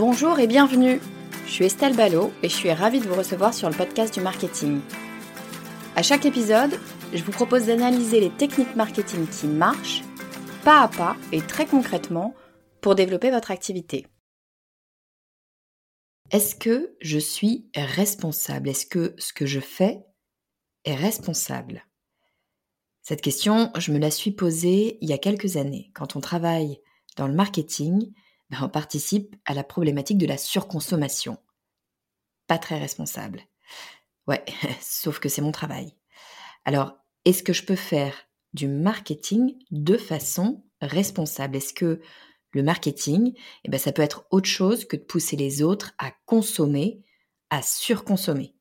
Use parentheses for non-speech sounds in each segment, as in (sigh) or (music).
Bonjour et bienvenue. Je suis Estelle Ballot et je suis ravie de vous recevoir sur le podcast du marketing. À chaque épisode, je vous propose d'analyser les techniques marketing qui marchent, pas à pas et très concrètement, pour développer votre activité. Est-ce que je suis responsable? Est-ce que ce que je fais est responsable? Cette question, je me la suis posée il y a quelques années. Quand on travaille dans le marketing, ben, on participe à la problématique de la surconsommation. Pas très responsable. Ouais, (laughs) sauf que c'est mon travail. Alors, est-ce que je peux faire du marketing de façon responsable? Est-ce que le marketing, eh ben, ça peut être autre chose que de pousser les autres à consommer, à surconsommer?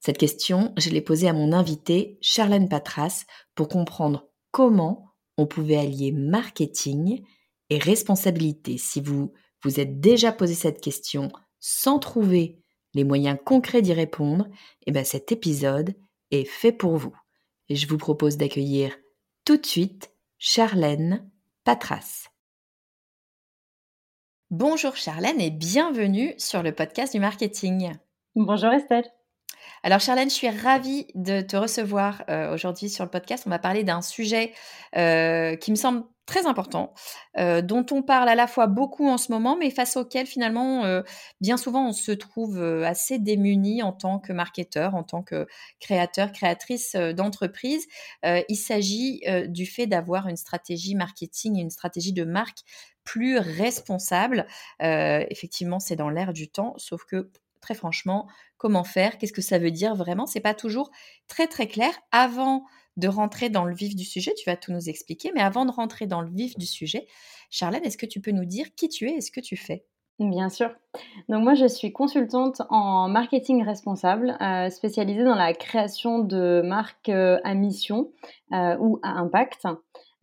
Cette question, je l'ai posée à mon invité, Charlène Patras, pour comprendre comment on pouvait allier marketing et responsabilité. Si vous vous êtes déjà posé cette question sans trouver les moyens concrets d'y répondre, eh bien cet épisode est fait pour vous. Et je vous propose d'accueillir tout de suite Charlène Patras. Bonjour Charlène et bienvenue sur le podcast du marketing. Bonjour Estelle. Alors Charlène, je suis ravie de te recevoir euh, aujourd'hui sur le podcast. On va parler d'un sujet euh, qui me semble très important, euh, dont on parle à la fois beaucoup en ce moment, mais face auquel finalement, bien souvent, on se trouve assez démuni en tant que marketeur, en tant que créateur, créatrice d'entreprise. il s'agit du fait d'avoir une stratégie marketing et une stratégie de marque plus responsable. effectivement, c'est dans l'air du temps, sauf que très franchement, comment faire Qu'est-ce que ça veut dire vraiment? C'est pas toujours très très clair. Avant de rentrer dans le vif du sujet, tu vas tout nous expliquer, mais avant de rentrer dans le vif du sujet, Charlène, est-ce que tu peux nous dire qui tu es et ce que tu fais? Bien sûr. Donc moi, je suis consultante en marketing responsable, euh, spécialisée dans la création de marques euh, à mission euh, ou à impact.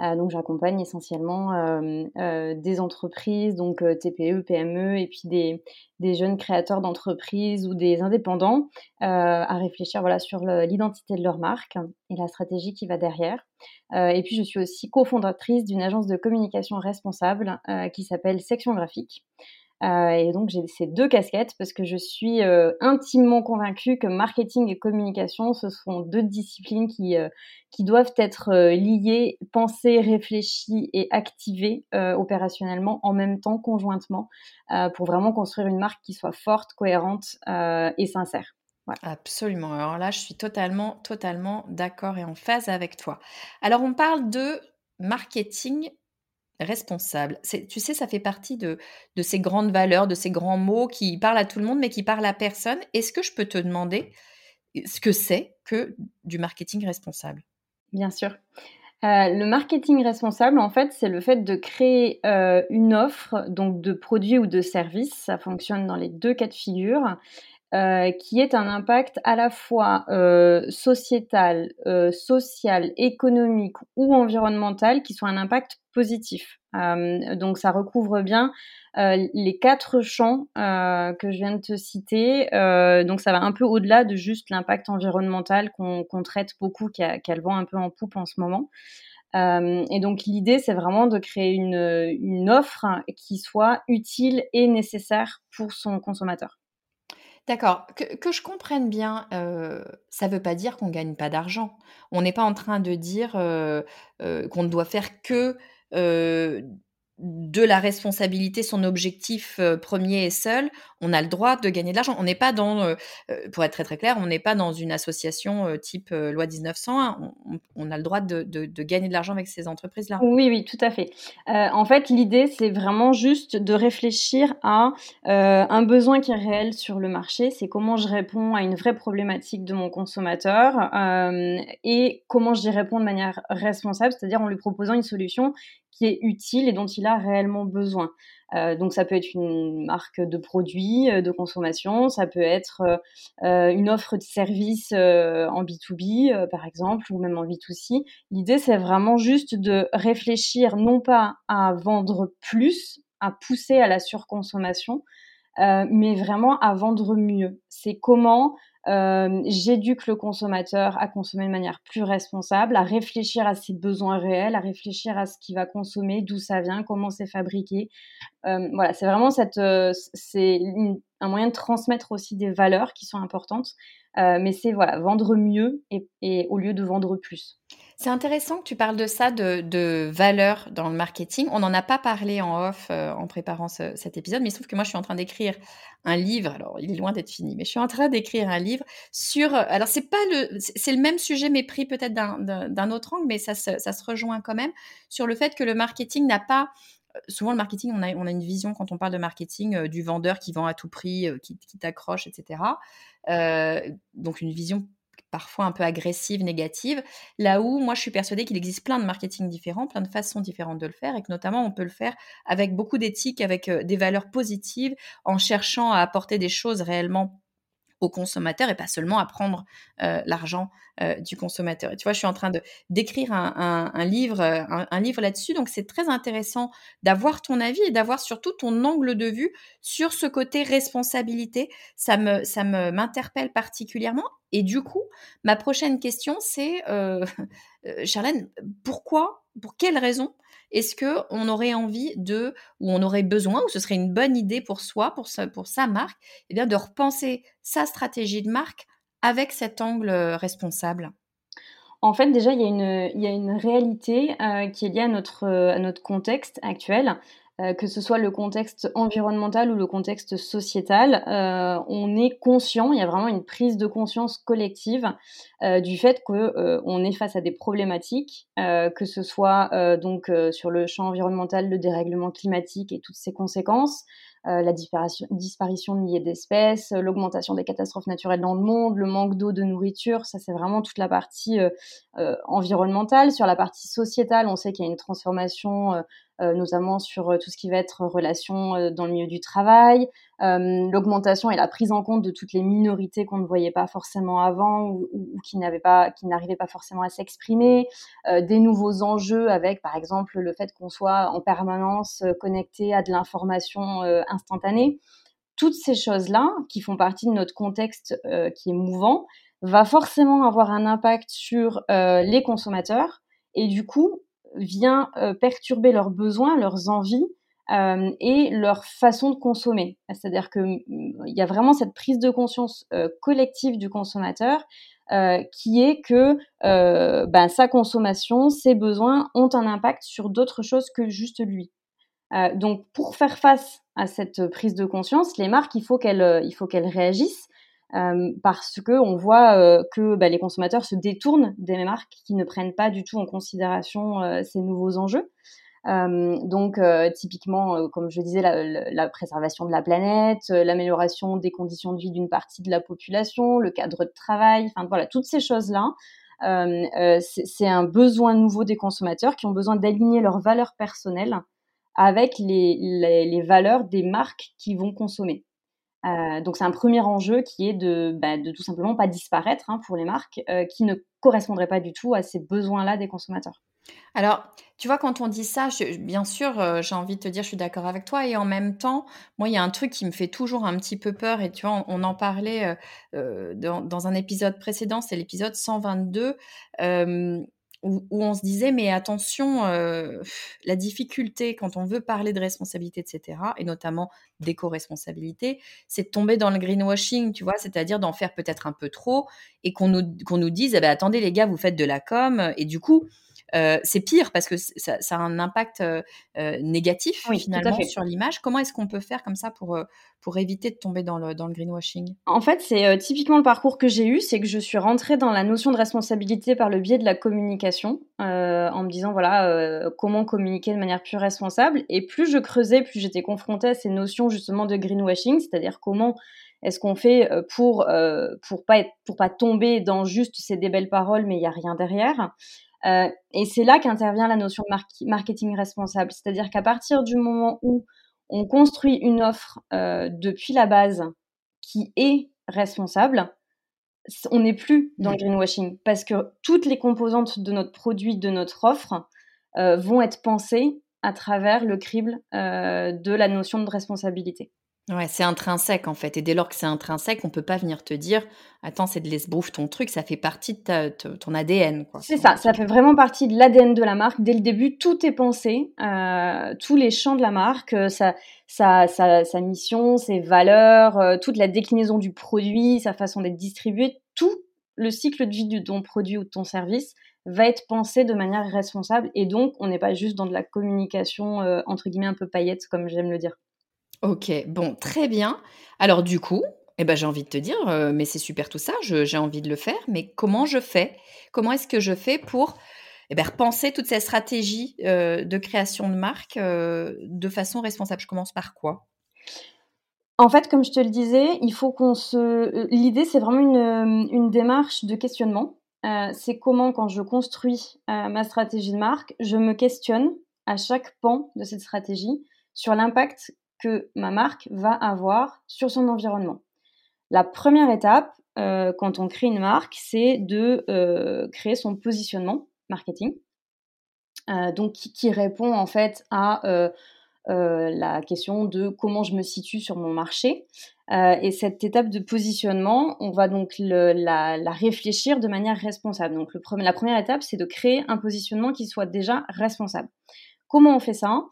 Euh, donc j'accompagne essentiellement euh, euh, des entreprises, donc TPE, PME, et puis des, jeunes créateurs d'entreprises ou des indépendants à réfléchir voilà, sur l'identité de leur marque et la stratégie qui va derrière. et puis je suis aussi cofondatrice d'une agence de communication responsable qui s'appelle Section Graphique. Euh, et donc j'ai ces deux casquettes parce que je suis euh, intimement convaincue que marketing et communication, ce sont deux disciplines qui, euh, qui doivent être liées, pensées, réfléchies et activées opérationnellement en même temps, conjointement, pour vraiment construire une marque qui soit forte, cohérente et sincère. Absolument. Alors là, je suis totalement, totalement d'accord et en phase avec toi. Alors, on parle de marketing Responsable. tu sais, ça fait partie de, de ces grandes valeurs, de ces grands mots qui parlent à tout le monde, mais qui parlent à personne. Est-ce que je peux te demander ce que c'est que du marketing responsable? Bien sûr. Euh, le marketing responsable, en fait, c'est le fait de créer euh, une offre, donc de produits ou de services. Ça fonctionne dans les deux cas de figure. Euh, qui est un impact à la fois sociétal, social, économique ou environnemental, qui soit un impact positif. Euh, donc ça recouvre bien euh, les quatre champs euh, que je viens de te citer. donc ça va un peu au-delà de juste l'impact environnemental qu'on traite beaucoup, qui a, vent un peu en poupe en ce moment. et donc l'idée, c'est vraiment de créer une offre qui soit utile et nécessaire pour son consommateur. D'accord. Que, je comprenne bien, ça ne veut pas dire qu'on ne gagne pas d'argent. On n'est pas en train de dire qu'on ne doit faire que de la responsabilité, son objectif euh, premier et seul, on a le droit de gagner de l'argent. On n'est pas dans, euh, euh, pour être très très clair, on n'est pas dans une association type loi 1901. On, on, a le droit de, gagner de l'argent avec ces entreprises-là. Oui, oui, tout à fait. en fait, l'idée, c'est vraiment juste de réfléchir à un besoin qui est réel sur le marché. C'est comment je réponds à une vraie problématique de mon consommateur et comment j'y réponds de manière responsable, c'est-à-dire en lui proposant une solution qui est utile et dont il a réellement besoin. Euh, donc ça peut être une marque de produits euh, de consommation, ça peut être euh, une offre de service en B2B par exemple ou même en B2C. L'idée c'est vraiment juste de réfléchir non pas à vendre plus, à pousser à la surconsommation, mais vraiment à vendre mieux. C'est comment euh, j'éduque le consommateur à consommer de manière plus responsable, à réfléchir à ses besoins réels, à réfléchir à ce qu'il va consommer, d'où ça vient, comment c'est fabriqué. Euh, voilà, c'est vraiment cette, euh, c'est un moyen de transmettre aussi des valeurs qui sont importantes. mais c'est voilà, vendre mieux et au lieu de vendre plus. C'est intéressant que tu parles de ça, de, de valeur dans le marketing. On n'en a pas parlé en off euh, en préparant cet épisode, mais il se trouve que moi, je suis en train d'écrire un livre. Alors, il est loin d'être fini, mais je suis en train d'écrire un livre sur. Alors, c'est pas le, c'est le même sujet, mais pris peut-être d'un autre angle, mais ça se, ça se rejoint quand même sur le fait que le marketing n'a pas euh, souvent le marketing, on a, une vision quand on parle de marketing euh, du vendeur qui vend à tout prix, qui, qui t'accroche, etc. donc une vision parfois un peu agressive, négative, là où moi je suis persuadée qu'il existe plein de marketing différents, plein de façons différentes de le faire et que notamment on peut le faire avec beaucoup d'éthique, avec euh, des valeurs positives, en cherchant à apporter des choses réellement au consommateur et pas seulement à prendre euh, l'argent euh, du consommateur. Et tu vois, je suis en train de d'écrire un, livre, euh, un, livre là-dessus, donc c'est très intéressant d'avoir ton avis et d'avoir surtout ton angle de vue sur ce côté responsabilité. Ça me ça me m'interpelle particulièrement. Et du coup, ma prochaine question, c'est (laughs) Charlène, pourquoi, pour quelle raison est-ce que on aurait envie de, ou on aurait besoin, ou ce serait une bonne idée pour soi, pour sa, marque, eh bien de repenser sa stratégie de marque avec cet angle euh, responsable? En fait, déjà, il y a une, réalité euh, qui est liée à notre, à notre contexte actuel. Euh, que ce soit le contexte environnemental ou le contexte sociétal, euh, on est conscient, il y a vraiment une prise de conscience collective euh, du fait qu'on est face à des problématiques, que ce soit donc sur le champ environnemental, le dérèglement climatique et toutes ses conséquences, la disparition, disparition de milliers d'espèces, l'augmentation des catastrophes naturelles dans le monde, le manque d'eau, de nourriture, ça c'est vraiment toute la partie environnementale. Sur la partie sociétale, on sait qu'il y a une transformation notamment sur tout ce qui va être relations dans le milieu du travail, l'augmentation et la prise en compte de toutes les minorités qu'on ne voyait pas forcément avant ou, qui n'arrivaient pas forcément à s'exprimer, des nouveaux enjeux avec, par exemple, le fait qu'on soit en permanence connecté à de l'information instantanée. Toutes ces choses-là, qui font partie de notre contexte qui est mouvant, va forcément avoir un impact sur les consommateurs et du coup vient perturber leurs besoins, leurs envies euh, et leur façon de consommer. C'est-à-dire qu'il mm, y a vraiment cette prise de conscience euh, collective du consommateur euh, qui est que ben, sa consommation, ses besoins ont un impact sur d'autres choses que juste lui. donc pour faire face à cette prise de conscience, les marques, il faut qu'elles, il faut qu'elles réagissent. Parce que on voit que ben, les consommateurs se détournent des marques qui ne prennent pas du tout en considération ces nouveaux enjeux. Euh, donc, euh, typiquement, euh, comme je disais, la, préservation de la planète, l'amélioration des conditions de vie d'une partie de la population, le cadre de travail, enfin voilà, toutes ces choses-là. c'est un besoin nouveau des consommateurs qui ont besoin d'aligner leurs valeurs personnelles avec les, les, valeurs des marques qui vont consommer. Donc c'est un premier enjeu qui est de, bah, tout simplement pas disparaître hein, pour les marques qui ne correspondraient pas du tout à ces besoins-là des consommateurs. Alors, tu vois, quand on dit ça, bien sûr, euh, j'ai envie de te dire, je suis d'accord avec toi. Et en même temps, moi, il y a un truc qui me fait toujours un petit peu peur. Et tu vois, on, en parlait euh, euh, dans, un épisode précédent, c'est l'épisode 122, où, on se disait, mais attention, la difficulté quand on veut parler de responsabilité, etc., et notamment d'éco-responsabilité, c'est de tomber dans le greenwashing, tu vois, c'est-à-dire d'en faire peut-être un peu trop et qu'on nous, qu'on nous dise, eh ben, attendez les gars, vous faites de la com, et du coup, euh, c'est pire parce que ça, a un impact euh, euh, négatif finalement sur l'image. Comment est-ce qu'on peut faire comme ça pour, pour éviter de tomber dans le, dans le greenwashing? En fait, c'est typiquement le parcours que j'ai eu, c'est que je suis rentrée dans la notion de responsabilité par le biais de la communication, en me disant voilà comment communiquer de manière plus responsable. Et plus je creusais, plus j'étais confrontée à ces notions justement de greenwashing, c'est-à-dire comment est-ce qu'on fait pour pour pas être, pour pas tomber dans juste ces des belles paroles mais il y a rien derrière euh, et c'est là qu'intervient la notion de marketing responsable. C'est-à-dire qu'à partir du moment où on construit une offre euh, depuis la base qui est responsable, on n'est plus dans le mmh. greenwashing parce que toutes les composantes de notre produit, de notre offre, euh, vont être pensées à travers le crible de la notion de responsabilité. Ouais, c'est intrinsèque en fait. Et dès lors que c'est intrinsèque, on peut pas venir te dire Attends, c'est de l'esbrouffe ton truc, ça fait partie de ton ADN. C'est ça, ça fait vraiment partie de l'ADN de la marque. Dès le début, tout est pensé, euh, tous les champs de la marque, euh, sa, sa, sa, mission, ses valeurs, euh, toute la déclinaison du produit, sa façon d'être distribué, tout le cycle de vie de ton produit ou de ton service va être pensé de manière responsable. Et donc, on n'est pas juste dans de la communication, entre guillemets, un peu paillette, comme j'aime le dire. OK, bon, très bien. Alors du coup, eh ben, j'ai envie de te dire, euh, mais c'est super tout ça, j'ai envie de le faire, mais comment je fais? Comment est-ce que je fais pour, eh ben, repenser toute cette stratégie, euh, de création de marque, euh, de façon responsable? Je commence par quoi? En fait, comme je te le disais, il faut qu'on se l'idée, c'est vraiment une, une démarche de questionnement. c'est comment quand je construis, ma stratégie de marque, je me questionne à chaque pan de cette stratégie sur l'impact que ma marque va avoir sur son environnement. La première étape, euh, quand on crée une marque, c'est de euh, créer son positionnement marketing, euh, donc qui, répond en fait à la question de comment je me situe sur mon marché. et cette étape de positionnement, on va donc la, réfléchir de manière responsable. Donc la première étape, c'est de créer un positionnement qui soit déjà responsable. Comment on fait ça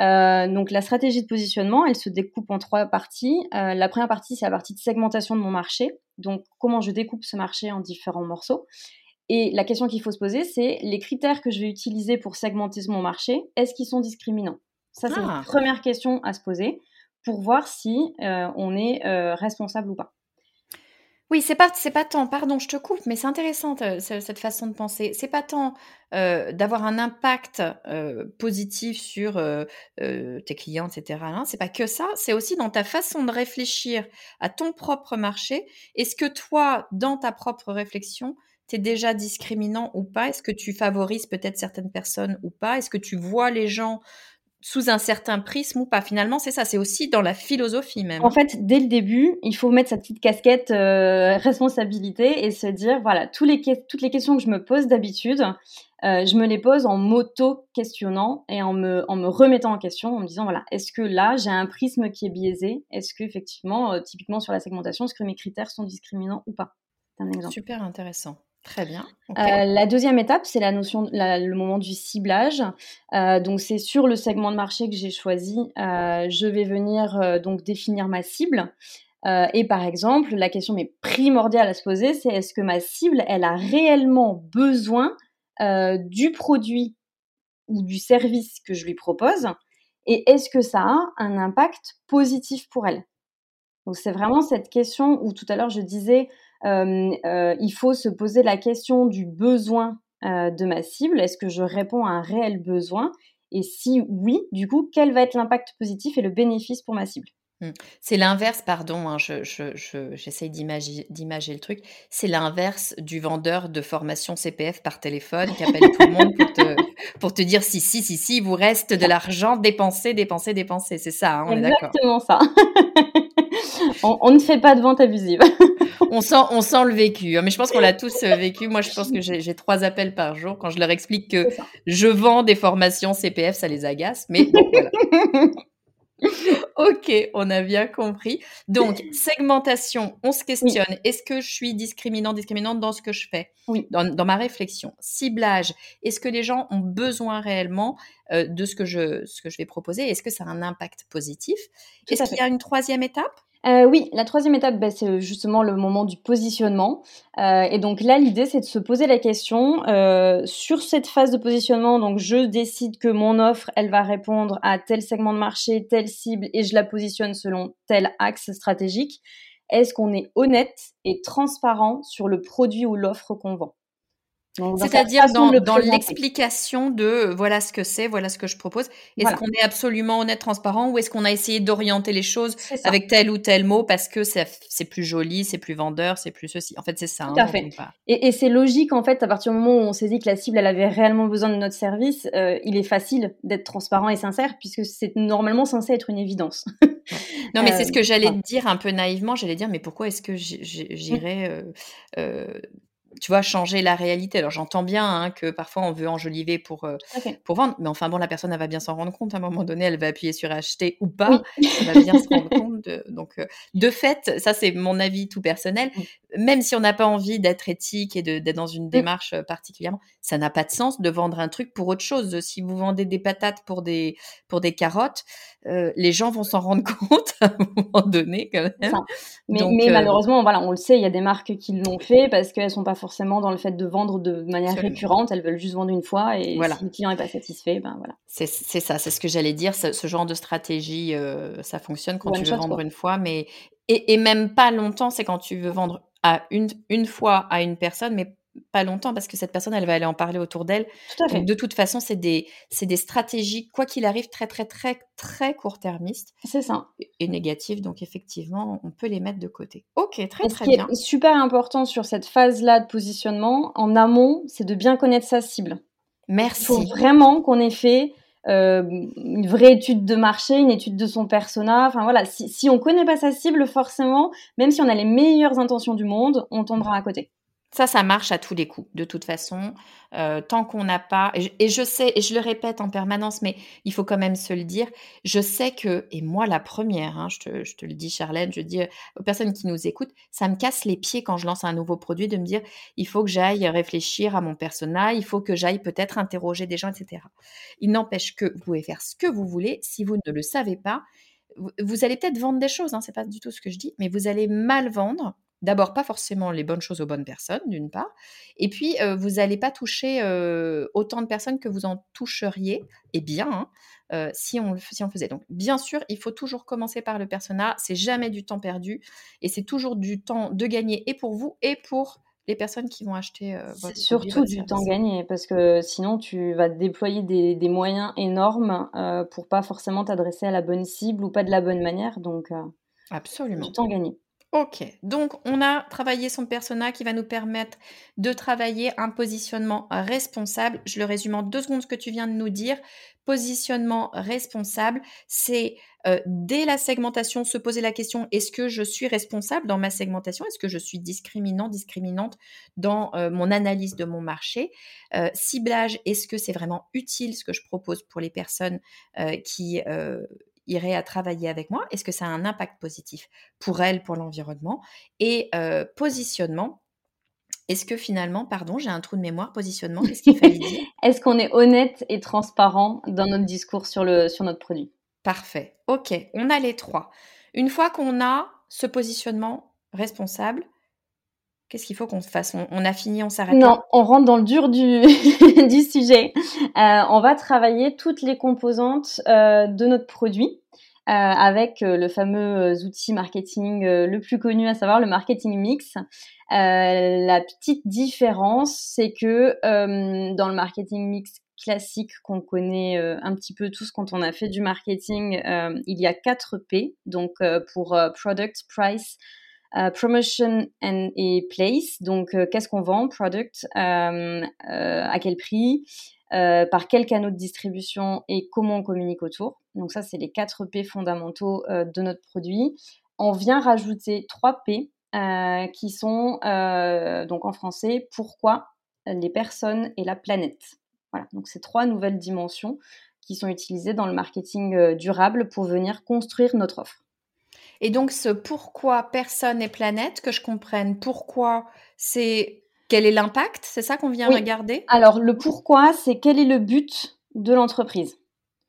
euh, donc la stratégie de positionnement, elle se découpe en trois parties. Euh, la première partie, c'est la partie de segmentation de mon marché. Donc comment je découpe ce marché en différents morceaux. Et la question qu'il faut se poser, c'est les critères que je vais utiliser pour segmenter mon marché, est-ce qu'ils sont discriminants? Ça, c'est la ah. première question à se poser pour voir si euh, on est responsable ou pas. Oui, c'est pas c'est pas tant pardon, je te coupe, mais c'est intéressant, cette façon de penser. C'est pas tant, euh, d'avoir un impact, euh, positif sur, euh, tes clients etc. Hein. c'est pas que ça, c'est aussi dans ta façon de réfléchir à ton propre marché. Est-ce que toi, dans ta propre réflexion, tu es déjà discriminant ou pas? Est-ce que tu favorises peut-être certaines personnes ou pas? Est-ce que tu vois les gens sous un certain prisme ou pas. Finalement, c'est ça, c'est aussi dans la philosophie même. En fait, dès le début, il faut mettre sa petite casquette euh, responsabilité et se dire, voilà, tous les toutes les questions que je me pose d'habitude, euh, je me les pose en m'auto-questionnant et en me, en me remettant en question, en me disant, voilà, est-ce que là, j'ai un prisme qui est biaisé? Est-ce que effectivement, euh, typiquement sur la segmentation, est-ce que mes critères sont discriminants ou pas? C'est un exemple. Super intéressant. Très bien. Euh, la deuxième étape, c'est la notion, le moment du ciblage. Euh, donc, c'est sur le segment de marché que j'ai choisi. Euh, je vais venir donc définir ma cible. et par exemple, la question mais primordiale à se poser, c'est est-ce que ma cible, elle a réellement besoin du produit ou du service que je lui propose? Et est-ce que ça a un impact positif pour elle? Donc, c'est vraiment cette question où tout à l'heure je disais il faut se poser la question du besoin euh, de ma cible. Est-ce que je réponds à un réel besoin? Et si oui, du coup, quel va être l'impact positif et le bénéfice pour ma cible? Mmh. c'est l'inverse, pardon, hein, j'essaye d'imager le truc. C'est l'inverse du vendeur de formation CPF par téléphone qui appelle tout le monde pour te, (laughs) pour te dire si, si, si, si, il vous reste de l'argent, dépensé, dépensé, dépensé. C'est ça, hein, on est d'accord. Exactement ça. (laughs) on, ne fait pas de vente abusive. (laughs) on, sent, on sent le vécu. Hein, mais je pense qu'on l'a tous euh, vécu. Moi, je pense que j'ai trois appels par jour. Quand je leur explique que je vends des formations CPF, ça les agace. Mais bon, voilà. (laughs) ok, on a bien compris. Donc, segmentation, on se questionne. Est-ce que je suis discriminant, discriminante dans ce que je fais? Oui. Dans, ma réflexion. Ciblage, est-ce que les gens ont besoin réellement euh, de ce que, je, ce que je vais proposer? Est-ce que ça a un impact positif? Est-ce qu'il y a une troisième étape? Euh, oui, la troisième étape, bah, c'est justement le moment du positionnement. Euh, et donc là, l'idée, c'est de se poser la question euh, sur cette phase de positionnement. Donc, je décide que mon offre, elle va répondre à tel segment de marché, telle cible, et je la positionne selon tel axe stratégique. Est-ce qu'on est honnête et transparent sur le produit ou l'offre qu'on vend? C'est-à-dire dans, dans l'explication de euh, voilà ce que c'est, voilà ce que je propose. Est-ce qu'on est absolument honnête, transparent ou est-ce qu'on a essayé d'orienter les choses avec tel ou tel mot parce que c'est plus joli, c'est plus vendeur, c'est plus ceci? En fait, c'est ça. Tout hein, à fait. Et, et c'est logique en fait à partir du moment où on s'est dit que la cible elle avait réellement besoin de notre service, euh, il est facile d'être transparent et sincère puisque c'est normalement censé être une évidence. non mais c'est (laughs) ce que j'allais dire un peu naïvement. J'allais dire mais pourquoi est-ce que j'irais euh, tu vois, changer la réalité. Alors j'entends bien hein, que parfois on veut enjoliver pour, euh, pour vendre, mais enfin bon, la personne elle va bien s'en rendre compte. À un moment donné, elle va appuyer sur acheter ou pas. Elle va bien se rendre (laughs) compte. De, donc euh, de fait, ça c'est mon avis tout personnel. Même si on n'a pas envie d'être éthique et d'être dans une démarche euh, particulièrement, ça n'a pas de sens de vendre un truc pour autre chose. Si vous vendez des patates pour des pour des carottes, les gens vont s'en rendre (laughs) compte à un moment donné quand même. Mais, mais malheureusement, voilà, on le sait, il y a des marques qui l'ont fait parce qu'elles sont pas forcément dans le fait de vendre de manière récurrente, elles veulent juste vendre une fois et si le client n'est pas satisfait, ben voilà. C'est ça, c'est ce que j'allais dire. Ce, genre de stratégie, euh, ça fonctionne quand tu veux vendre une fois, mais et, même pas longtemps, c'est quand tu veux vendre à une, une fois à une personne, mais pas longtemps parce que cette personne, elle va aller en parler autour d'elle. de toute façon, c'est des, des stratégies, quoi qu'il arrive, très, très, très, très court-termistes. C'est ça. Et, négatives. Donc, effectivement, on peut les mettre de côté. Ok, très, très bien. Ce qui est super important sur cette phase-là de positionnement, en amont, c'est de bien connaître sa cible. Merci. Il faut vraiment qu'on ait fait euh, une vraie étude de marché, une étude de son persona. Enfin voilà, si, si on connaît pas sa cible, forcément, même si on a les meilleures intentions du monde, on tombera à côté. Ça, ça marche à tous les coups, de toute façon. Euh, tant qu'on n'a pas, et je, sais, et je le répète en permanence, mais il faut quand même se le dire, je sais que, et moi la première, hein, je, te, le dis Charlène, je dis aux personnes qui nous écoutent, ça me casse les pieds quand je lance un nouveau produit de me dire, il faut que j'aille réfléchir à mon persona, il faut que j'aille peut-être interroger des gens, etc. Il n'empêche que vous pouvez faire ce que vous voulez, si vous ne le savez pas, vous, allez peut-être vendre des choses, hein, c'est pas du tout ce que je dis, mais vous allez mal vendre d'abord pas forcément les bonnes choses aux bonnes personnes, d'une part, et puis euh, vous n'allez pas toucher euh, autant de personnes que vous en toucheriez, et bien, hein, euh, si, on, si on faisait. Donc, bien sûr, il faut toujours commencer par le persona, c'est jamais du temps perdu, et c'est toujours du temps de gagner, et pour vous, et pour les personnes qui vont acheter votre C'est surtout du temps gagné, parce que sinon, tu vas déployer des, des moyens énormes pour pas forcément t'adresser à la bonne cible ou pas de la bonne manière, donc... Absolument. Du temps gagné. Ok, donc on a travaillé son persona qui va nous permettre de travailler un positionnement responsable. Je le résume en deux secondes ce que tu viens de nous dire. Positionnement responsable, c'est euh, dès la segmentation se poser la question est-ce que je suis responsable dans ma segmentation? Est-ce que je suis discriminant, discriminante dans euh, mon analyse de mon marché? Euh, Ciblage, est-ce que c'est vraiment utile ce que je propose pour les personnes qui irait à travailler avec moi? Est-ce que ça a un impact positif pour elle, pour l'environnement? Et euh, positionnement, est-ce que finalement, pardon, j'ai un trou de mémoire, positionnement, qu'est-ce qu'il fallait dire? (laughs) Est-ce qu'on est honnête et transparent dans notre discours sur, le, sur notre produit? Parfait. Ok, on a les trois. Une fois qu'on a ce positionnement responsable, Qu'est-ce qu'il faut qu'on fasse? On, a fini, on s'arrête Non, on rentre dans le dur du, (laughs) du sujet. Euh, on va travailler toutes les composantes euh, de notre produit. Euh, avec le fameux outil marketing le plus connu, à savoir le marketing mix. la petite différence, c'est que dans le marketing mix classique qu'on connaît un petit peu tous quand on a fait du marketing, il y a 4 P, donc pour product, price, euh, promotion and, et place, donc euh, qu'est-ce qu'on vend, product, euh, à quel prix, par quel canaux de distribution et comment on communique autour? Donc ça, c'est les 4 P fondamentaux de notre produit. On vient rajouter 3 P qui sont, donc en français, pourquoi les personnes et la planète? Voilà, donc c'est trois nouvelles dimensions qui sont utilisées dans le marketing durable pour venir construire notre offre. Et donc, ce pourquoi personne et planète, que je comprenne pourquoi c'est quel est l'impact, c'est ça qu'on vient regarder? Alors, le pourquoi, c'est quel est le but de l'entreprise.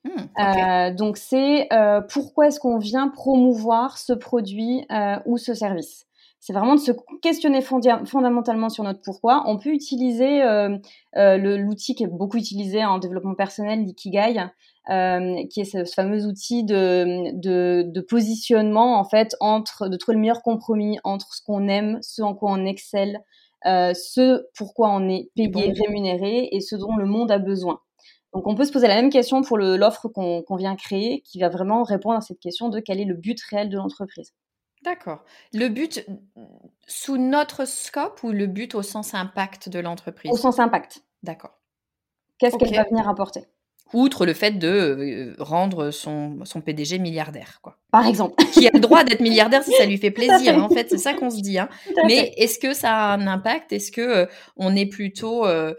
Mmh, euh, donc, c'est euh, pourquoi est-ce qu'on vient promouvoir ce produit euh, ou ce service? C'est vraiment de se questionner fondamentalement sur notre pourquoi. On peut utiliser l'outil qui est beaucoup utilisé en développement personnel, l'ikigai, euh, qui est ce, fameux outil de, de, de, positionnement en fait entre de trouver le meilleur compromis entre ce qu'on aime, ce en quoi on excelle, euh, ce pourquoi on est payé, rémunéré et ce dont le monde a besoin. Donc on peut se poser la même question pour l'offre qu'on vient créer, qui va vraiment répondre à cette question de quel est le but réel de l'entreprise. D'accord. Le but sous notre scope ou le but au sens impact de l'entreprise? Au sens impact. D'accord. Qu'est-ce qu'elle va venir apporter? Outre le fait de euh, rendre son, son, PDG milliardaire, quoi. Par exemple. Qui a le droit d'être milliardaire si ça lui (laughs) fait plaisir. Hein. en fait, c'est ça qu'on se dit. Hein. (laughs) Mais est-ce que ça a un impact? Est-ce que euh, on est plutôt euh,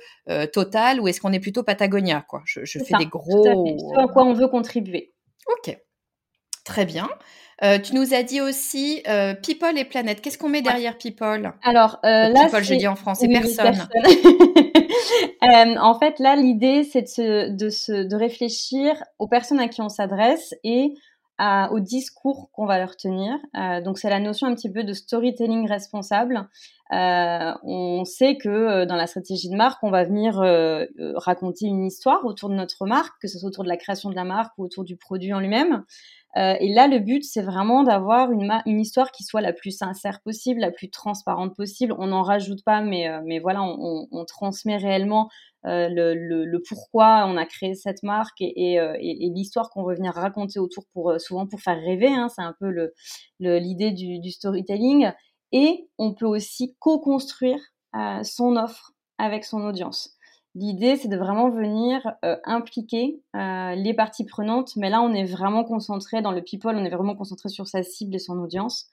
Total ou est-ce qu'on est plutôt Patagonia, quoi? Je, fais des gros. Ce à quoi on veut contribuer. Ok. Très bien. Tu nous as dit aussi People et Planète. Qu'est-ce qu'on met derrière People? Alors là, People, je dis en français, personne. (laughs) Euh, en fait, là, l'idée, c'est de, de, réfléchir aux personnes à qui on s'adresse et au discours qu'on va leur tenir. Euh, donc, c'est la notion un petit peu de storytelling responsable. Euh, on sait que dans la stratégie de marque, on va venir raconter une histoire autour de notre marque, que ce soit autour de la création de la marque ou autour du produit en lui-même. Euh, et là, le but, c'est vraiment d'avoir une, histoire qui soit la plus sincère possible, la plus transparente possible. On n'en rajoute pas, mais, euh, voilà, on, transmet réellement euh, le, pourquoi on a créé cette marque et, l'histoire qu'on veut venir raconter autour souvent pour faire rêver. Hein, c'est un peu l'idée du, storytelling. Et on peut aussi co-construire son offre avec son audience. L'idée, c'est de vraiment venir euh, impliquer euh, les parties prenantes, mais là, on est vraiment concentré dans le people, on est vraiment concentré sur sa cible et son audience,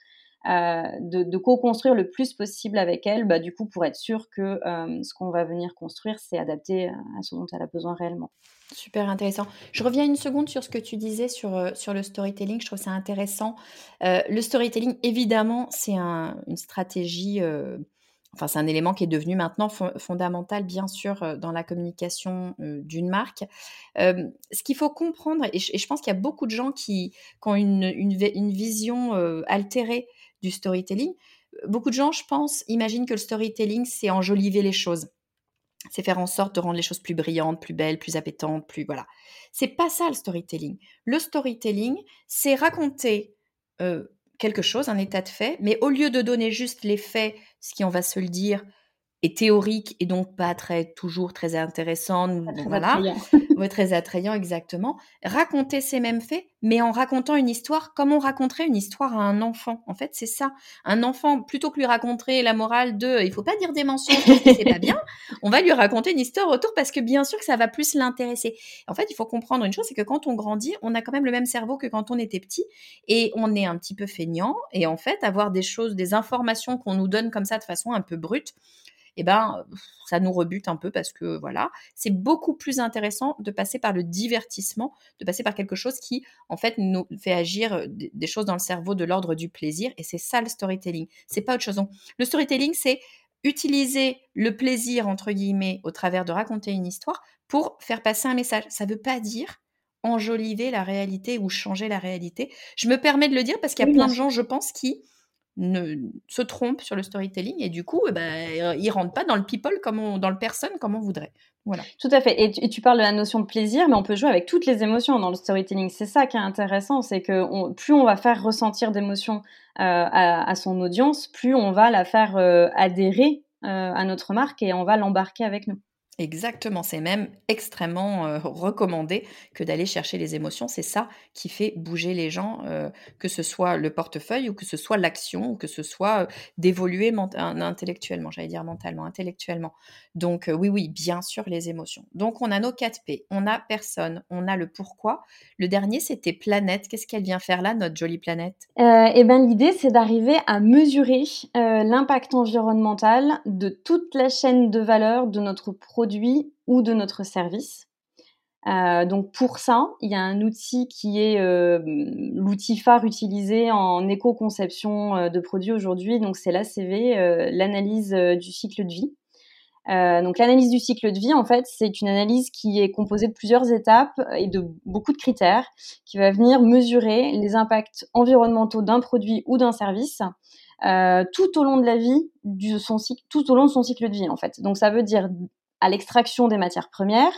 euh, de, co-construire le plus possible avec elle, bah, du coup, pour être sûr que ce qu'on va venir construire, c'est adapté à ce dont elle a besoin réellement. Super intéressant. Je reviens une seconde sur ce que tu disais sur, sur le storytelling. Je trouve ça intéressant. le storytelling, évidemment, c'est une stratégie enfin c'est un élément qui est devenu maintenant fondamental bien sûr euh, dans la communication euh, d'une marque. Euh, ce qu'il faut comprendre, et je, pense qu'il y a beaucoup de gens qui, ont une, vision altérée du storytelling, beaucoup de gens, je pense, imaginent que le storytelling, c'est enjoliver les choses. C'est faire en sorte de rendre les choses plus brillantes, plus belles, plus appétantes, plus voilà. C'est pas ça le storytelling. Le storytelling, c'est raconter quelque chose, un état de fait, mais au lieu de donner juste les faits, ce qui, on va se le dire, est théorique et donc pas très toujours très intéressant, très très attrayant exactement. Raconter ces mêmes faits, mais en racontant une histoire comme on raconterait une histoire à un enfant. En fait, c'est ça. Un enfant, plutôt que lui raconter la morale de, il faut pas dire des mensonges parce que c'est pas bien, on va lui raconter une histoire autour parce que bien sûr que ça va plus l'intéresser. En fait, il faut comprendre une chose, c'est que quand on grandit, on a quand même le même cerveau que quand on était petit et on est un petit peu feignant et en fait, avoir des choses, des informations qu'on nous donne comme ça de façon un peu brute, eh ben, ça nous rebute un peu parce que voilà, c'est beaucoup plus intéressant de passer par le divertissement, de passer par quelque chose qui, en fait, nous fait agir euh, des choses dans le cerveau de l'ordre du plaisir. Et c'est ça le storytelling. C'est pas autre chose. Le storytelling, c'est utiliser le plaisir, entre guillemets, au travers de raconter une histoire pour faire passer un message. Ça ne veut pas dire enjoliver la réalité ou changer la réalité. Je me permets de le dire parce qu'il y a plein de gens, je pense, qui ne se trompe sur le storytelling et du coup, eh ben, ils rentrent pas dans le people comme dans le person comme on voudrait. Voilà. Tout à fait. Et tu, parles de la notion de plaisir, mais on peut jouer avec toutes les émotions dans le storytelling. C'est ça qui est intéressant, c'est que plus on va faire ressentir d'émotions euh, à, son audience, plus on va la faire euh, adhérer euh, à notre marque et on va l'embarquer avec nous. Exactement, c'est même extrêmement euh, recommandé que d'aller chercher les émotions. C'est ça qui fait bouger les gens, euh, que ce soit le portefeuille ou que ce soit l'action ou que ce soit euh, d'évoluer intellectuellement, j'allais dire mentalement, intellectuellement. Donc oui, oui, bien sûr les émotions. Donc on a nos 4 P, on a personne, on a le pourquoi. Le dernier, c'était planète. Qu'est-ce qu'elle vient faire là, notre jolie planète? Eh ben l'idée, c'est d'arriver à mesurer l'impact environnemental de toute la chaîne de valeur de notre produit ou de notre service. Euh, donc pour ça, il y a un outil qui est euh, l'outil phare utilisé en éco-conception euh, de produits aujourd'hui. Donc c'est l'ACV, l'analyse du cycle de vie. donc l'analyse du cycle de vie, en fait, c'est une analyse qui est composée de plusieurs étapes et de beaucoup de critères, qui va venir mesurer les impacts environnementaux d'un produit ou d'un service tout au long de la vie, du, son, tout au long de son cycle de vie, en fait. Donc ça veut dire à l'extraction des matières premières,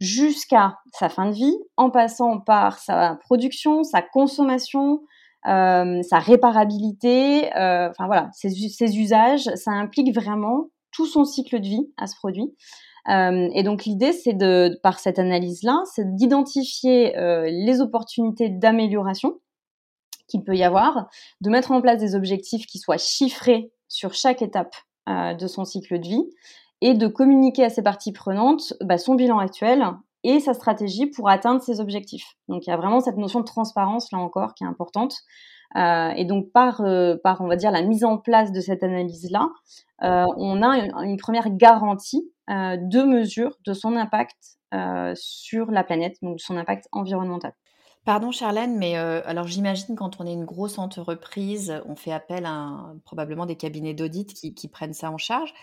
jusqu'à sa fin de vie, en passant par sa production, sa consommation, euh, sa réparabilité, euh, enfin voilà, ses, usages, ça implique vraiment tout son cycle de vie à ce produit. Euh, et donc l'idée, c'est de, par cette analyse-là, c'est d'identifier les opportunités d'amélioration qu'il peut y avoir, de mettre en place des objectifs qui soient chiffrés sur chaque étape de son cycle de vie, et de communiquer à ses parties prenantes bah, son bilan actuel et sa stratégie pour atteindre ses objectifs. Donc il y a vraiment cette notion de transparence là encore qui est importante. Euh, et donc par, euh, par, on va dire, la mise en place de cette analyse-là, euh, on a une, première garantie de mesure de son impact sur la planète, donc son impact environnemental. Pardon Charlène, mais alors j'imagine quand on est une grosse entreprise, on fait appel à probablement des cabinets d'audit qui, prennent ça en charge.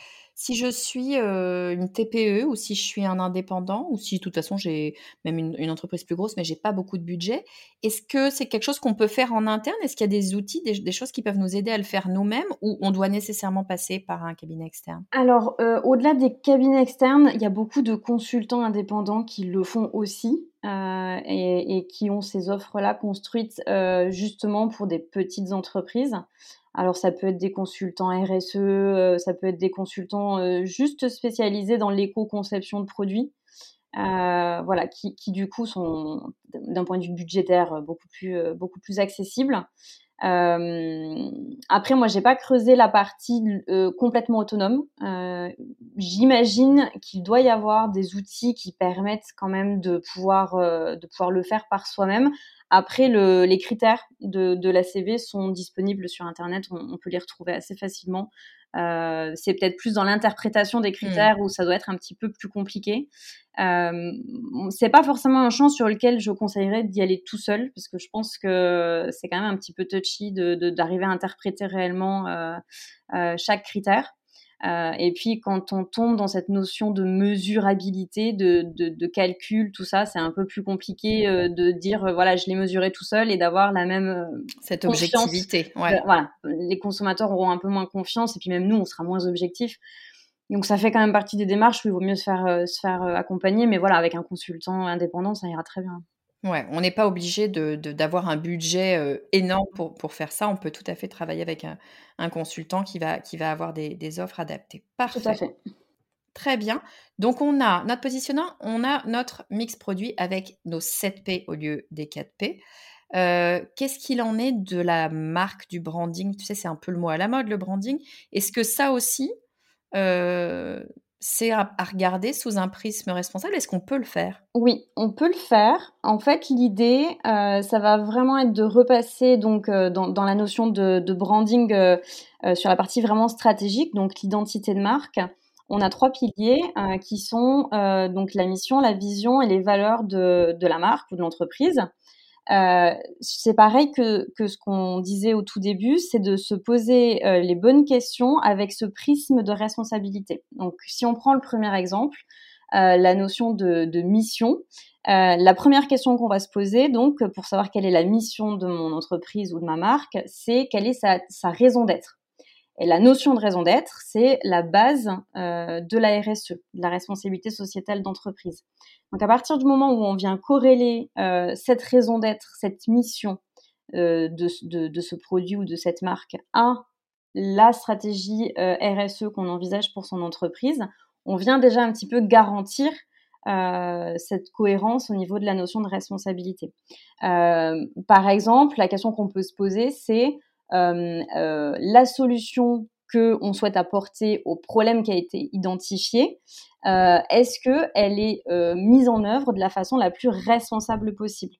Si je suis une TPE ou si je suis un indépendant ou si de toute façon j'ai même une, entreprise plus grosse mais j'ai pas beaucoup de budget, est-ce que c'est quelque chose qu'on peut faire en interne? Est-ce qu'il y a des outils, des, choses qui peuvent nous aider à le faire nous-mêmes ou on doit nécessairement passer par un cabinet externe? Alors, au-delà des cabinets externes, il y a beaucoup de consultants indépendants qui le font aussi. et, et, qui ont ces offres-là construites justement pour des petites entreprises. Alors ça peut être des consultants RSE, euh, ça peut être des consultants euh, juste spécialisés dans l'éco-conception de produits. Euh, voilà, qui, du coup sont d'un point de vue budgétaire beaucoup plus accessibles. Euh, après, moi, j'ai pas creusé la partie euh, complètement autonome. Euh, J'imagine qu'il doit y avoir des outils qui permettent quand même de pouvoir de pouvoir le faire par soi-même. Après, le, les critères de, de la CV sont disponibles sur Internet. On, on peut les retrouver assez facilement. Euh, c'est peut-être plus dans l'interprétation des critères mmh. où ça doit être un petit peu plus compliqué. Euh, c'est pas forcément un champ sur lequel je conseillerais d'y aller tout seul parce que je pense que c'est quand même un petit peu touchy d'arriver de, à interpréter réellement euh, chaque critère. Euh, et puis quand on tombe dans cette notion de mesurabilité, de, de, de calcul, tout ça, c'est un peu plus compliqué euh, de dire euh, voilà je l'ai mesuré tout seul et d'avoir la même cette objectivité. Ouais. voilà, les consommateurs auront un peu moins confiance et puis même nous on sera moins objectif. Donc ça fait quand même partie des démarches où il vaut mieux se faire se faire accompagner, mais voilà avec un consultant indépendant ça ira très bien. Ouais, on n'est pas obligé de d'avoir un budget, énorme pour pour faire ça. On peut tout à fait travailler avec un un consultant qui va qui va avoir des des offres adaptées. Tout à fait. Très bien. Donc on a notre positionnement, on a notre mix produit avec nos 7 P au lieu des 4 P. qu'est-ce qu'il en est de la marque, du branding? Tu sais, c'est un peu le mot à la mode, le branding. Est-ce que ça aussi, c'est à, regarder sous un prisme responsable. Est-ce qu'on peut le faire? Oui, on peut le faire. En fait, l'idée, euh, ça va vraiment être de repasser donc euh, dans, la notion de, branding euh, sur la partie vraiment stratégique, donc l'identité de marque. On a trois piliers qui sont donc la mission, la vision et les valeurs de, de la marque ou de l'entreprise. Euh, c'est pareil que, ce qu'on disait au tout début, c'est de se poser euh, les bonnes questions avec ce prisme de responsabilité. Donc, si on prend le premier exemple, euh, la notion de, mission, la première question qu'on va se poser, donc, pour savoir quelle est la mission de mon entreprise ou de ma marque, c'est quelle est sa, sa raison d'être. Et la notion de raison d'être, c'est la base de la RSE, de la responsabilité sociétale d'entreprise. Donc à partir du moment où on vient corréler euh, cette raison d'être, cette mission euh, de, de, ce produit ou de cette marque à la stratégie euh, RSE qu'on envisage pour son entreprise, on vient déjà un petit peu garantir cette cohérence au niveau de la notion de responsabilité. Par exemple, la question qu'on peut se poser, c'est la solution que on souhaite apporter au problème qui a été identifié, euh, est-ce que elle est euh, mise en œuvre de la façon la plus responsable possible?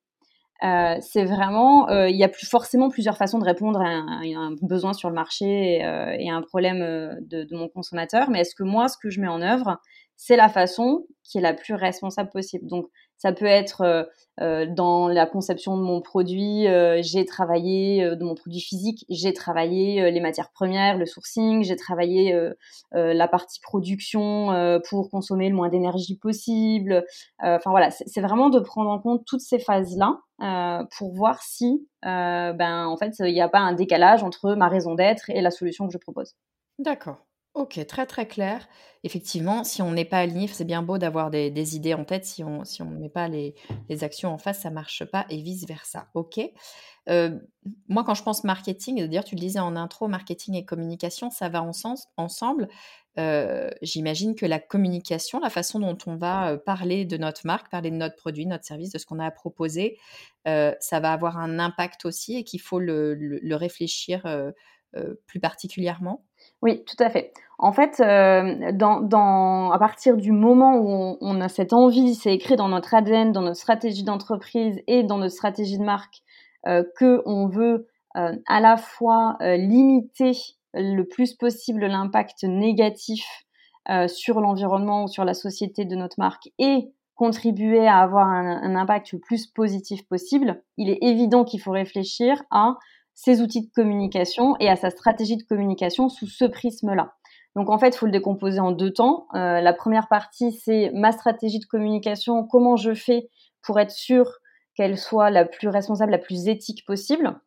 Euh, C'est vraiment, il y a plus forcément plusieurs façons de répondre à un, besoin sur le marché et, et à un problème de, de, mon consommateur, mais est-ce que moi, ce que je mets en œuvre, c'est la façon qui est la plus responsable possible? Donc, Ça peut être euh, dans la conception de mon produit, euh, j'ai travaillé de mon produit physique, j'ai travaillé les matières premières, le sourcing, j'ai travaillé la partie production pour consommer le moins d'énergie possible. Enfin voilà, c'est vraiment de prendre en compte toutes ces phases-là pour voir si, ben en fait, il n'y a pas un décalage entre ma raison d'être et la solution que je propose. D'accord. OK, très, très clair. Effectivement, si on n'est pas aligné, c'est bien beau d'avoir des idées en tête, si on si on ne met pas les actions en face, ça marche pas et vice versa. OK. moi, quand je pense marketing, d'ailleurs, tu le disais en intro, marketing et communication, ça va ensemble. j'imagine que la communication, la façon dont on va, parler de notre marque, parler de notre produit, notre service, de ce qu'on a à proposer, ça va avoir un impact aussi et qu'il faut le réfléchir, plus particulièrement? Oui, tout à fait. En fait, euh, à partir du moment où on, a cette envie, c'est écrit dans notre ADN, dans notre stratégie d'entreprise et dans notre stratégie de marque, euh, que veut euh, à la fois limiter le plus possible l'impact négatif sur l'environnement ou sur la société de notre marque et contribuer à avoir un impact le plus positif possible, il est évident qu'il faut réfléchir à ses outils de communication et à sa stratégie de communication sous ce prisme-là. Donc en fait, il faut le décomposer en deux temps. Euh, la première partie, c'est ma stratégie de communication, comment je fais pour être sûr qu'elle soit la plus responsable, la plus éthique possible.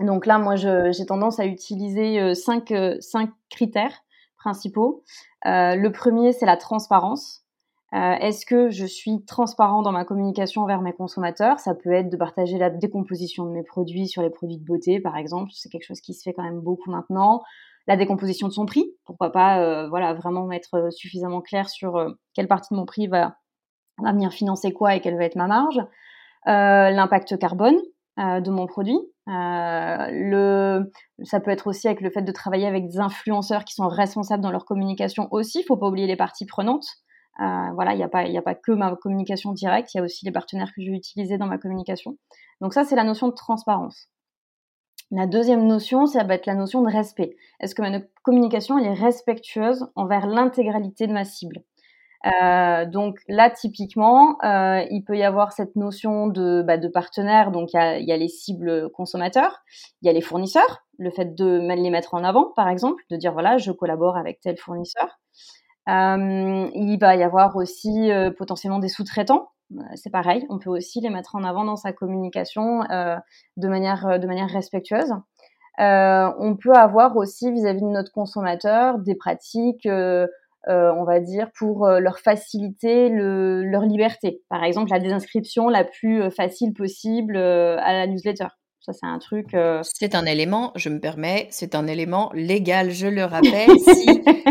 Donc là, moi, j'ai tendance à utiliser euh, cinq, euh, cinq critères principaux. le premier, c'est la transparence. Euh, est-ce que je suis transparent dans ma communication envers mes consommateurs? Ça peut être de partager la décomposition de mes produits sur les produits de beauté, par exemple. C'est quelque chose qui se fait quand même beaucoup maintenant. La décomposition de son prix. Pourquoi pas, euh, voilà, vraiment être euh, suffisamment clair sur quelle partie de mon prix va, venir financer quoi et quelle va être ma marge. L'impact carbone de mon produit. le, ça peut être aussi avec le fait de travailler avec des influenceurs qui sont responsables dans leur communication aussi. Il faut pas oublier les parties prenantes. Euh, voilà, il n'y a, pas, a pas que ma communication directe, il y a aussi les partenaires que je vais utiliser dans ma communication. Donc ça, c'est la notion de transparence. La deuxième notion, ça va être la notion de respect. Est-ce que ma communication elle est respectueuse envers l'intégralité de ma cible? Euh, donc là, typiquement, euh, il peut y avoir cette notion de, bah, partenaire. Donc il y y a, les cibles consommateurs, il y a les fournisseurs, le fait de les mettre en avant, par exemple, de dire voilà, je collabore avec tel fournisseur. Euh, il va y avoir aussi euh, potentiellement des sous-traitants. Euh, c'est pareil, on peut aussi les mettre en avant dans sa communication de, manière, de manière respectueuse. on peut avoir aussi vis-à-vis de notre consommateur des pratiques, on va dire, pour leur faciliter leur liberté. Par exemple, la désinscription la plus facile possible à la newsletter. Ça, c'est un truc. Euh, c'est un élément, je me permets, c'est un élément légal, je le (laughs) rappelle. si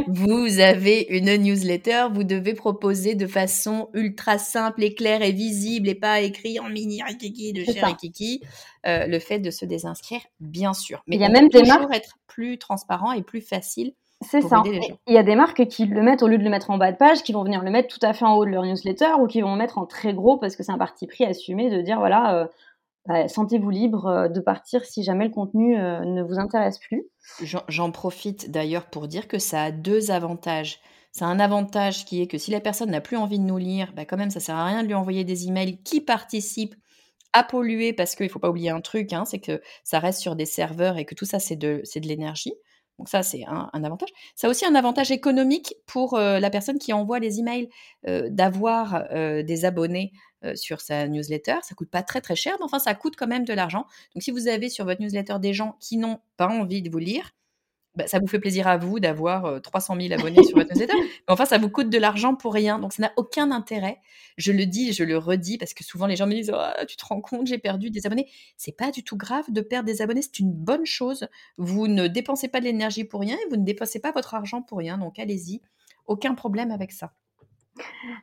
vous avez une newsletter, vous devez proposer de façon ultra simple et claire et visible et pas écrit en mini rikiki de chez Rikiki euh, le fait de se désinscrire, bien sûr. Mais il y a même des marques être plus transparent et plus facile. C'est ça. Il y a des marques qui le mettent au lieu de le mettre en bas de page, qui vont venir le mettre tout à fait en haut de leur newsletter ou qui vont le mettre en très gros parce que c'est un parti pris assumé de dire voilà. Euh, bah, sentez-vous libre euh, de partir si jamais le contenu euh, ne vous intéresse plus. J'en profite d'ailleurs pour dire que ça a deux avantages. C'est un avantage qui est que si la personne n'a plus envie de nous lire, bah quand même, ça sert à rien de lui envoyer des emails qui participent à polluer parce qu'il ne faut pas oublier un truc, hein, c'est que ça reste sur des serveurs et que tout ça, c'est de l'énergie. Donc ça, c'est un, avantage. Ça a aussi un avantage économique pour euh, la personne qui envoie les emails, d'avoir des abonnés euh, sur sa newsletter. Ça coûte pas très très cher, mais enfin ça coûte quand même de l'argent. Donc si vous avez sur votre newsletter des gens qui n'ont pas envie de vous lire, bah, ça vous fait plaisir à vous d'avoir 300 euh, 000 abonnés sur votre newsletter. (laughs) Mais enfin, ça vous coûte de l'argent pour rien. Donc, ça n'a aucun intérêt. Je le dis, je le redis parce que souvent les gens me disent oh, Tu te rends compte, j'ai perdu des abonnés. C'est pas du tout grave de perdre des abonnés. C'est une bonne chose. Vous ne dépensez pas de l'énergie pour rien et vous ne dépensez pas votre argent pour rien. Donc, allez-y. Aucun problème avec ça.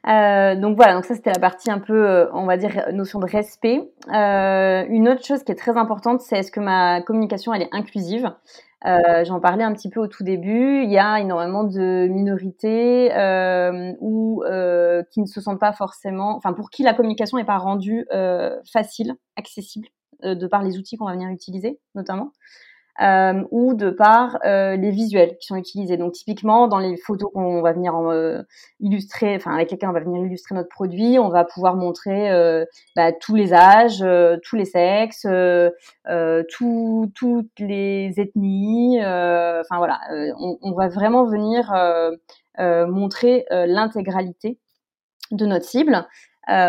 Euh, donc voilà, donc ça c'était la partie un peu, euh, on va dire, notion de respect. Euh, une autre chose qui est très importante, c'est est-ce que ma communication elle est inclusive? J'en parlais un petit peu au tout début. Il y a énormément de minorités ou qui ne se sentent pas forcément, enfin pour qui la communication n'est pas rendue facile, accessible, de par les outils qu'on va venir utiliser, notamment. Euh, ou de par euh, les visuels qui sont utilisés. Donc typiquement dans les photos qu'on va venir euh, illustrer, enfin avec lesquelles on va venir illustrer notre produit, on va pouvoir montrer bah, tous les âges, tous les sexes, tout, toutes les ethnies. Enfin voilà, on, on, va vraiment venir montrer l'intégralité de notre cible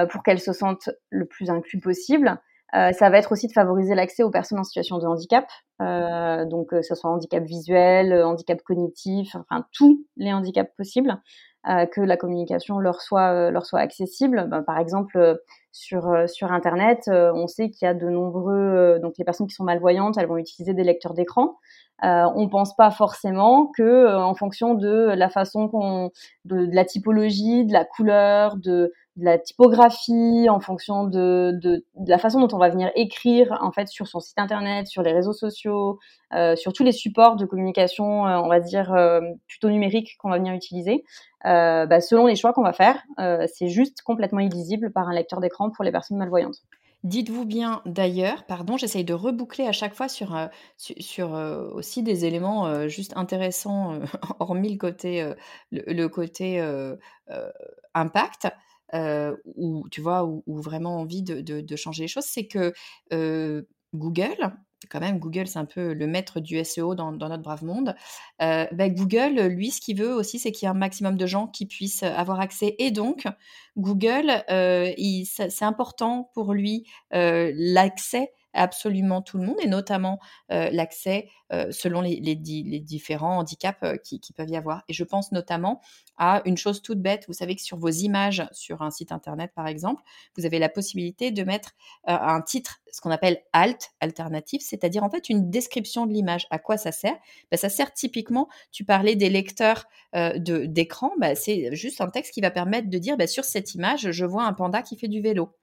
pour qu'elle se sente le plus inclus possible. Euh, ça va être aussi de favoriser l'accès aux personnes en situation de handicap, euh, donc que ce soit handicap visuel, handicap cognitif, enfin tous les handicaps possibles, euh, que la communication leur soit leur soit accessible. Ben, par exemple, sur sur Internet, on sait qu'il y a de nombreux donc les personnes qui sont malvoyantes, elles vont utiliser des lecteurs d'écran. Euh, on pense pas forcément que en fonction de la façon qu'on de, la typologie, de la couleur, de de la typographie, en fonction de, la façon dont on va venir écrire en fait sur son site internet, sur les réseaux sociaux, euh, sur tous les supports de communication, euh, on va dire euh, plutôt numériques qu'on va venir utiliser. Bah, selon les choix qu'on va faire, c'est juste complètement illisible par un lecteur d'écran pour les personnes malvoyantes. Dites-vous bien d'ailleurs, pardon, j'essaye de reboucler à chaque fois sur, aussi des éléments juste intéressants, (laughs) hormis le, côté impact euh, ou tu vois, ou, vraiment envie de, changer les choses, c'est que euh, Google, quand même, Google, c'est un peu le maître du SEO dans, notre brave monde. Euh, ben, Google, lui, ce qu'il veut aussi, c'est qu'il y ait un maximum de gens qui puissent avoir accès. Et donc, Google, c'est important pour lui l'accès absolument tout le monde, et notamment l'accès selon les, différents handicaps qui, peuvent y avoir. Et je pense notamment à une chose toute bête. Vous savez que sur vos images, sur un site internet par exemple, vous avez la possibilité de mettre un titre, ce qu'on appelle alt, alternatif, c'est-à-dire en fait une description de l'image. À quoi ça sert? Ben, Ça sert typiquement, tu parlais des lecteurs d'écran, ben, c'est juste un texte qui va permettre de dire ben, sur cette image, je vois un panda qui fait du vélo.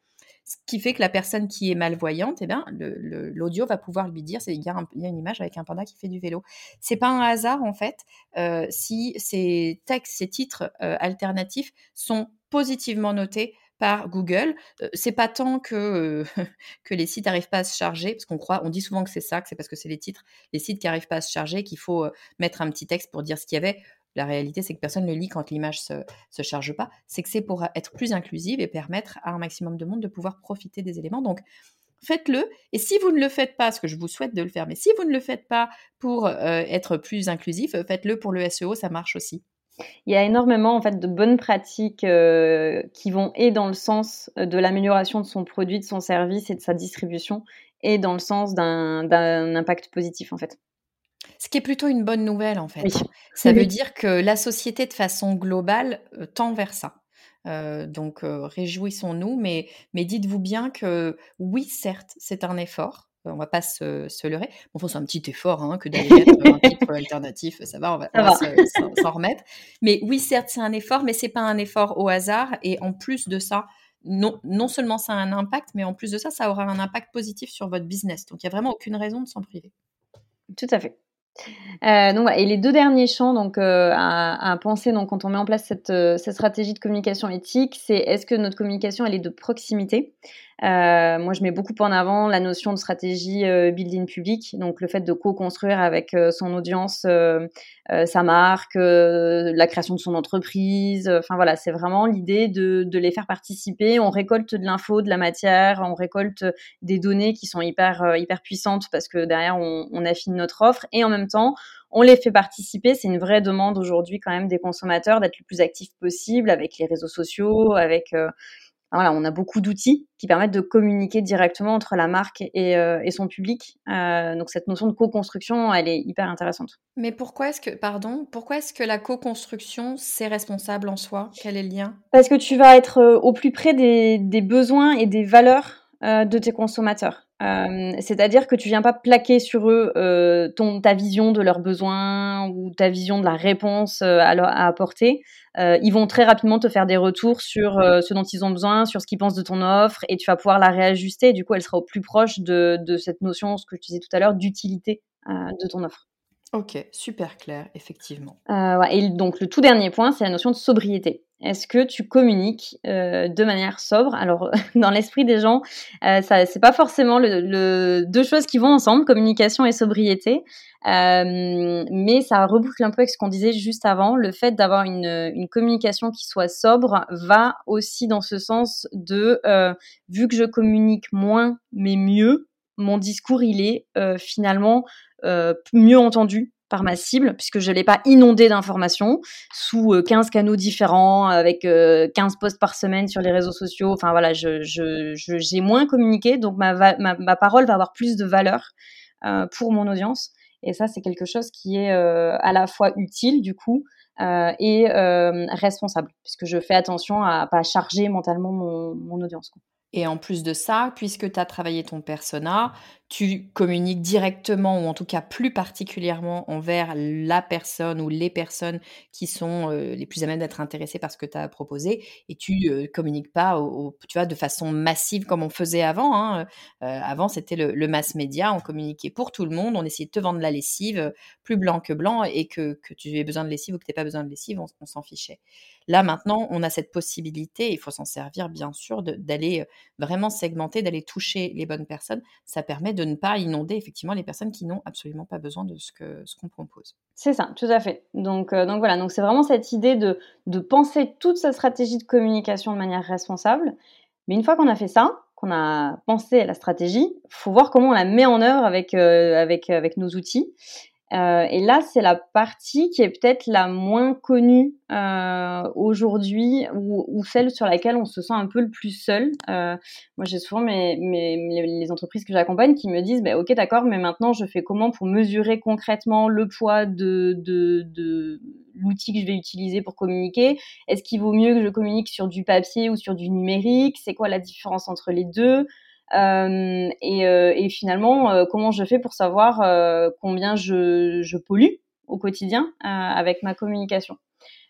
Ce qui fait que la personne qui est malvoyante, eh bien, l'audio va pouvoir lui dire il y, a une image avec un panda qui fait du vélo. C'est pas un hasard en fait euh, si ces textes, ces titres euh, alternatifs sont positivement notés par Google. Euh, c'est pas tant que (laughs) que les sites n'arrivent pas à se charger, parce qu'on croit, on dit souvent que c'est ça, que c'est parce que c'est les titres, les sites qui n'arrivent pas à se charger qu'il faut mettre un petit texte pour dire ce qu'il y avait. La réalité, c'est que personne ne lit quand l'image se, se charge pas. C'est que c'est pour être plus inclusive et permettre à un maximum de monde de pouvoir profiter des éléments. Donc, faites-le. Et si vous ne le faites pas, ce que je vous souhaite de le faire, mais si vous ne le faites pas pour euh, être plus inclusif, faites-le pour le SEO, ça marche aussi. Il y a énormément en fait de bonnes pratiques euh, qui vont et dans le sens de l'amélioration de son produit, de son service et de sa distribution, et dans le sens d'un impact positif en fait. Ce qui est plutôt une bonne nouvelle en fait. Hein. Ça veut dire que la société de façon globale euh, tend vers ça. Euh, donc euh, réjouissons-nous, mais, mais dites-vous bien que oui, certes, c'est un effort. On va pas se, se leurrer. Bon, c'est un petit effort hein, que d'aller mettre un (laughs) titre alternatif, ça va, on va, (laughs) s'en remettre. Mais oui, certes, c'est un effort, mais c'est pas un effort au hasard. Et en plus de ça, non, non seulement ça a un impact, mais en plus de ça, ça aura un impact positif sur votre business. Donc il n'y a vraiment aucune raison de s'en priver. Tout à fait. Euh, et les deux derniers champs donc, euh, à, penser quand on met en place cette, euh, cette stratégie de communication éthique, c'est est-ce que notre communication est de proximité? Euh, moi, je mets beaucoup en avant la notion de stratégie euh, building public, donc le fait de co-construire avec euh, son audience, euh, sa marque, la création de son entreprise. Enfin voilà, c'est vraiment l'idée de, de, les faire participer. On récolte de l'info, de la matière, on récolte des données qui sont hyper hyper puissantes parce que derrière on, on affine notre offre et en même temps on les fait participer. C'est une vraie demande aujourd'hui quand même des consommateurs d'être le plus actifs possible avec les réseaux sociaux, avec voilà, on a beaucoup d'outils qui permettent de communiquer directement entre la marque et, euh, son public. Euh, donc cette notion de co-construction, elle est hyper intéressante. Mais pourquoi est-ce que, pardon, pourquoi est-ce que la co-construction, c'est responsable en soi? Quel est le lien? Parce que tu vas être euh, au plus près des, besoins et des valeurs de tes consommateurs. C'est-à-dire que tu viens pas plaquer sur eux ton, ta vision de leurs besoins ou ta vision de la réponse à apporter. Euh, ils vont très rapidement te faire des retours sur euh, ce dont ils ont besoin, sur ce qu'ils pensent de ton offre, et tu vas pouvoir la réajuster. Du coup, elle sera au plus proche de, de cette notion, ce que je disais tout à l'heure, d'utilité euh, de ton offre. Ok, super clair, effectivement. Euh, et donc le tout dernier point, c'est la notion de sobriété. Est-ce que tu communiques euh, de manière sobre? Alors (laughs) dans l'esprit des gens, euh, ça c'est pas forcément le, deux choses qui vont ensemble, communication et sobriété, mais ça reboucle un peu avec ce qu'on disait juste avant. Le fait d'avoir une, communication qui soit sobre va aussi dans ce sens de vu que je communique moins mais mieux, mon discours il est finalement euh, mieux entendu par ma cible, puisque je ne l'ai pas inondé d'informations sous 15 euh, canaux différents, avec 15 euh, posts par semaine sur les réseaux sociaux. Enfin voilà, j'ai moins communiqué, donc ma, parole va avoir plus de valeur pour mon audience. Et ça, c'est quelque chose qui est à la fois utile, du coup, et responsable, puisque je fais attention à pas charger mentalement mon, audience. Et en plus de ça, puisque tu as travaillé ton persona, tu communiques directement ou en tout cas plus particulièrement envers la personne ou les personnes qui sont euh, les plus à même d'être intéressées par ce que tu as proposé et tu euh, communiques pas au, tu vois, de façon massive comme on faisait avant. Hein. Euh, avant, c'était le, mass média, on communiquait pour tout le monde, on essayait de te vendre la lessive plus blanc que blanc et que, que tu aies besoin de lessive ou que tu n'aies pas besoin de lessive, on s'en fichait. Là, maintenant, on a cette possibilité, il faut s'en servir, bien sûr, d'aller vraiment segmenter, d'aller toucher les bonnes personnes. Ça permet de ne pas inonder, effectivement, les personnes qui n'ont absolument pas besoin de ce qu'on ce qu'on propose. C'est ça, tout à fait. Donc, donc voilà, donc c'est vraiment cette idée de, de penser toute sa stratégie de communication de manière responsable. Mais une fois qu'on a fait ça, qu'on a pensé à la stratégie, faut voir comment on la met en œuvre avec, avec, avec nos outils. Euh, et là, c'est la partie qui est peut-être la moins connue euh, aujourd'hui ou, ou, celle sur laquelle on se sent un peu le plus seul. Euh, moi, j'ai souvent mes, mes, les entreprises que j'accompagne qui me disent, bah, ok, d'accord, mais maintenant, je fais comment pour mesurer concrètement le poids de, de, de l'outil que je vais utiliser pour communiquer? Est-ce qu'il vaut mieux que je communique sur du papier ou sur du numérique? C'est quoi la différence entre les deux? Et, euh, et, finalement, euh, comment je fais pour savoir combien je, pollue au quotidien avec ma communication?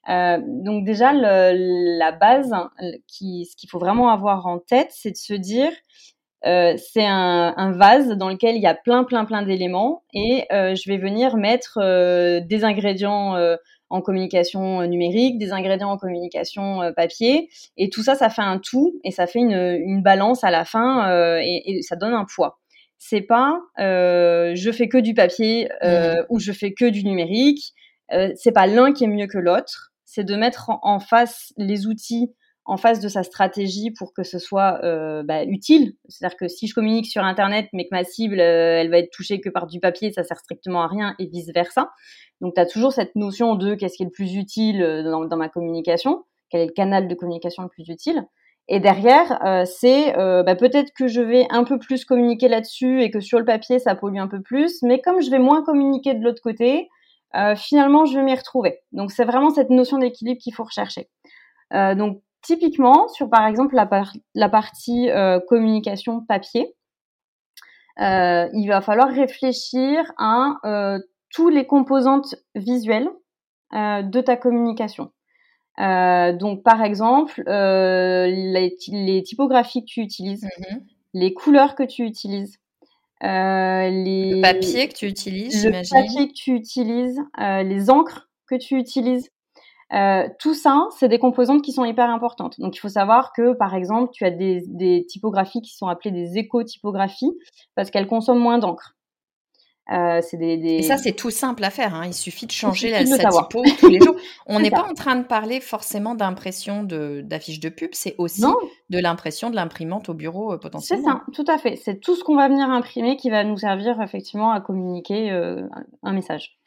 Donc déjà, la base, ce qu'il faut vraiment avoir en tête, c'est de se dire, euh, c'est un, un, vase dans lequel il y a plein, plein, plein d'éléments et euh, je vais venir mettre euh, des ingrédients en communication numérique, des ingrédients en communication papier et tout ça, ça fait un tout et ça fait une, une balance à la fin et, et, ça donne un poids. C'est pas je fais que du papier mmh. ou je fais que du numérique. c'est pas l'un qui est mieux que l'autre. C'est de mettre en face les outils en face de sa stratégie pour que ce soit euh, bah, utile. C'est-à-dire que si je communique sur Internet, mais que ma cible, euh, elle va être touchée que par du papier, ça sert strictement à rien et vice-versa. Donc, tu as toujours cette notion de qu'est-ce qui est le plus utile euh, dans, ma communication, quel est le canal de communication le plus utile. Et derrière, c'est bah, peut-être que je vais un peu plus communiquer là-dessus et que sur le papier, ça pollue un peu plus, mais comme je vais moins communiquer de l'autre côté, finalement, je vais m'y retrouver. Donc, c'est vraiment cette notion d'équilibre qu'il faut rechercher. donc, Typiquement, sur par exemple la, la partie euh, communication papier, euh, il va falloir réfléchir à euh, tous les composantes visuelles de ta communication. donc, par exemple, les, les, typographies que tu utilises, mmh les couleurs que tu utilises, les... le papier que tu utilises, le papier que tu utilises, les encres que tu utilises. Euh, tout ça, c'est des composantes qui sont hyper importantes. Donc, il faut savoir que, par exemple, tu as des, des typographies qui sont appelées des éco-typographies parce qu'elles consomment moins d'encre. Euh, des, des... Et ça, c'est tout simple à faire. Hein. Il suffit de changer la, sa typo tous les jours. (laughs) On n'est pas en train de parler forcément d'impression d'affiches de, pub, c'est aussi de l'impression de l'imprimante au bureau euh, potentiellement. C'est ça, tout à fait. C'est tout ce qu'on va venir imprimer qui va nous servir effectivement à communiquer euh, un message.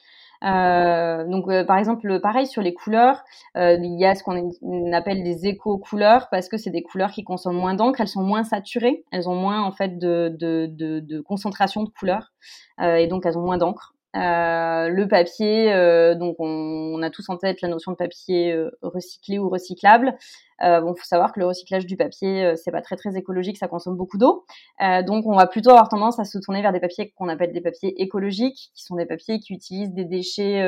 Euh, donc, euh, par exemple, pareil sur les couleurs, euh, il y a ce qu'on appelle des éco-couleurs parce que c'est des couleurs qui consomment moins d'encre, elles sont moins saturées, elles ont moins en fait de, de, concentration de couleurs et donc elles ont moins d'encre. Euh, le papier, euh, donc on, on, a tous en tête la notion de papier euh, recyclé ou recyclable. Euh, bon, faut savoir que le recyclage du papier, c'est pas très très écologique, ça consomme beaucoup d'eau. donc on va plutôt avoir tendance à se tourner vers des papiers qu'on appelle des papiers écologiques, qui sont des papiers qui utilisent des déchets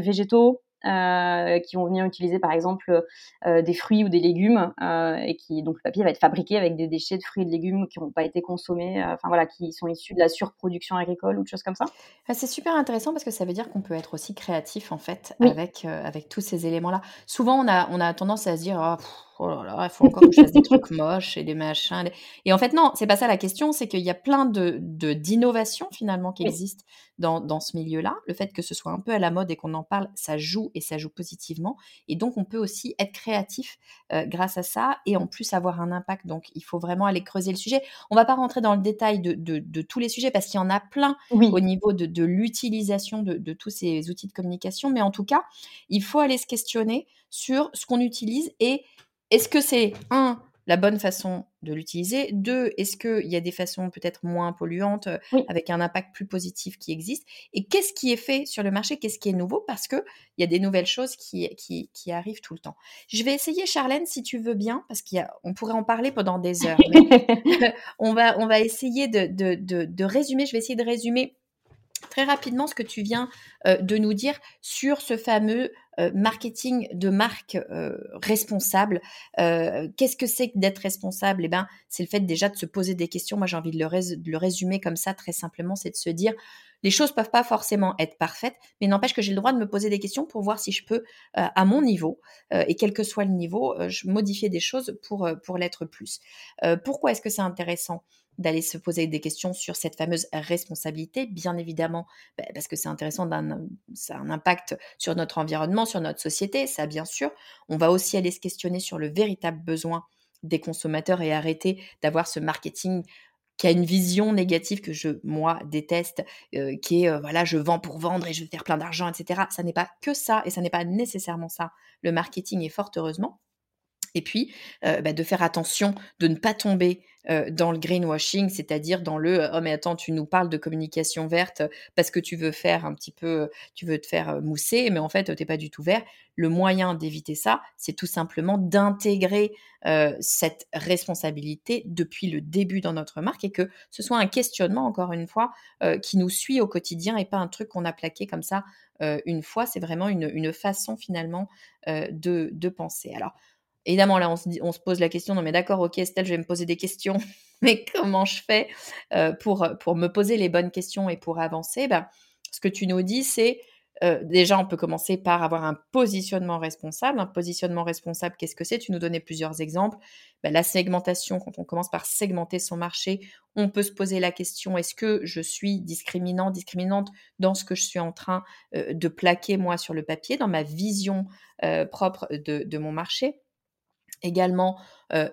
végétaux, qui vont venir utiliser par exemple des fruits ou des légumes et qui donc le papier va être fabriqué avec des déchets de fruits et de légumes qui n'ont pas été consommés, enfin voilà, qui sont issus de la surproduction agricole ou de choses comme ça. Ah, c'est super intéressant parce que ça veut dire qu'on peut être aussi créatif en fait avec, avec tous ces éléments-là. Souvent on a, on a tendance à se dire «Oh, oh là là, il faut encore que je fasse des trucs moches et des machins. Et en fait, non, c'est pas ça la question, c'est qu'il y a plein de, d'innovations finalement qui existent dans, dans ce milieu-là. Le fait que ce soit un peu à la mode et qu'on en parle, ça joue et ça joue positivement. Et donc, on peut aussi être créatif euh, grâce à ça et en plus avoir un impact. Donc, il faut vraiment aller creuser le sujet. On va pas rentrer dans le détail de, de, tous les sujets parce qu'il y en a plein au niveau de, de l'utilisation de tous ces outils de communication. Mais en tout cas, il faut aller se questionner sur ce qu'on utilise et est-ce que c'est un la bonne façon de l'utiliser? Deux, est-ce qu'il y a des façons peut-être moins polluantes, euh, avec un impact plus positif qui existe? Et qu'est-ce qui est fait sur le marché? Qu'est-ce qui est nouveau? Parce qu'il y a des nouvelles choses qui, qui, arrivent tout le temps. Je vais essayer, Charlène, si tu veux bien, parce qu'on pourrait en parler pendant des heures. (laughs) (laughs) on, va, on va essayer de, de, résumer. Je vais essayer de résumer très rapidement ce que tu viens euh, de nous dire sur ce fameux euh, marketing de marque euh, responsable. Qu'est-ce que c'est d'être responsable? Eh ben, c'est le fait déjà de se poser des questions. Moi, j'ai envie de le, résumer comme ça très simplement, c'est de se dire les choses peuvent pas forcément être parfaites, mais n'empêche que j'ai le droit de me poser des questions pour voir si je peux, à mon niveau, et quel que soit le niveau, je modifier des choses pour l'être plus. pourquoi est-ce que c'est intéressant? D'aller se poser des questions sur cette fameuse responsabilité, bien évidemment, bah, parce que c'est intéressant, ça a un impact sur notre environnement, sur notre société, ça bien sûr. On va aussi aller se questionner sur le véritable besoin des consommateurs et arrêter d'avoir ce marketing qui a une vision négative que je, moi, déteste, euh, qui est, euh, voilà, je vends pour vendre et je vais faire plein d'argent, etc. Ça n'est pas que ça et ça n'est pas nécessairement ça. Le marketing est fort heureusement. Et puis, euh, bah, de faire attention de ne pas tomber dans le greenwashing, c'est-à-dire dans le oh mais attends tu nous parles de communication verte parce que tu veux faire un petit peu, tu veux te faire mousser, mais en fait t'es pas du tout vert. Le moyen d'éviter ça, c'est tout simplement d'intégrer cette responsabilité depuis le début dans notre marque et que ce soit un questionnement encore une fois qui nous suit au quotidien et pas un truc qu'on a plaqué comme ça une fois. C'est vraiment une, façon finalement de, de penser. Alors Évidemment, là, on se, pose la question, non mais d'accord, ok Estelle, je vais me poser des questions, (laughs) mais comment je fais euh, pour, me poser les bonnes questions et pour avancer? Ben, Ce que tu nous dis, c'est euh, déjà, on peut commencer par avoir un positionnement responsable. Un positionnement responsable, qu'est-ce que c'est? Tu nous donnais plusieurs exemples. Ben, la segmentation, quand on commence par segmenter son marché, on peut se poser la question, est-ce que je suis discriminant, discriminante dans ce que je suis en train euh, de plaquer moi sur le papier, dans ma vision propre de mon marché? Également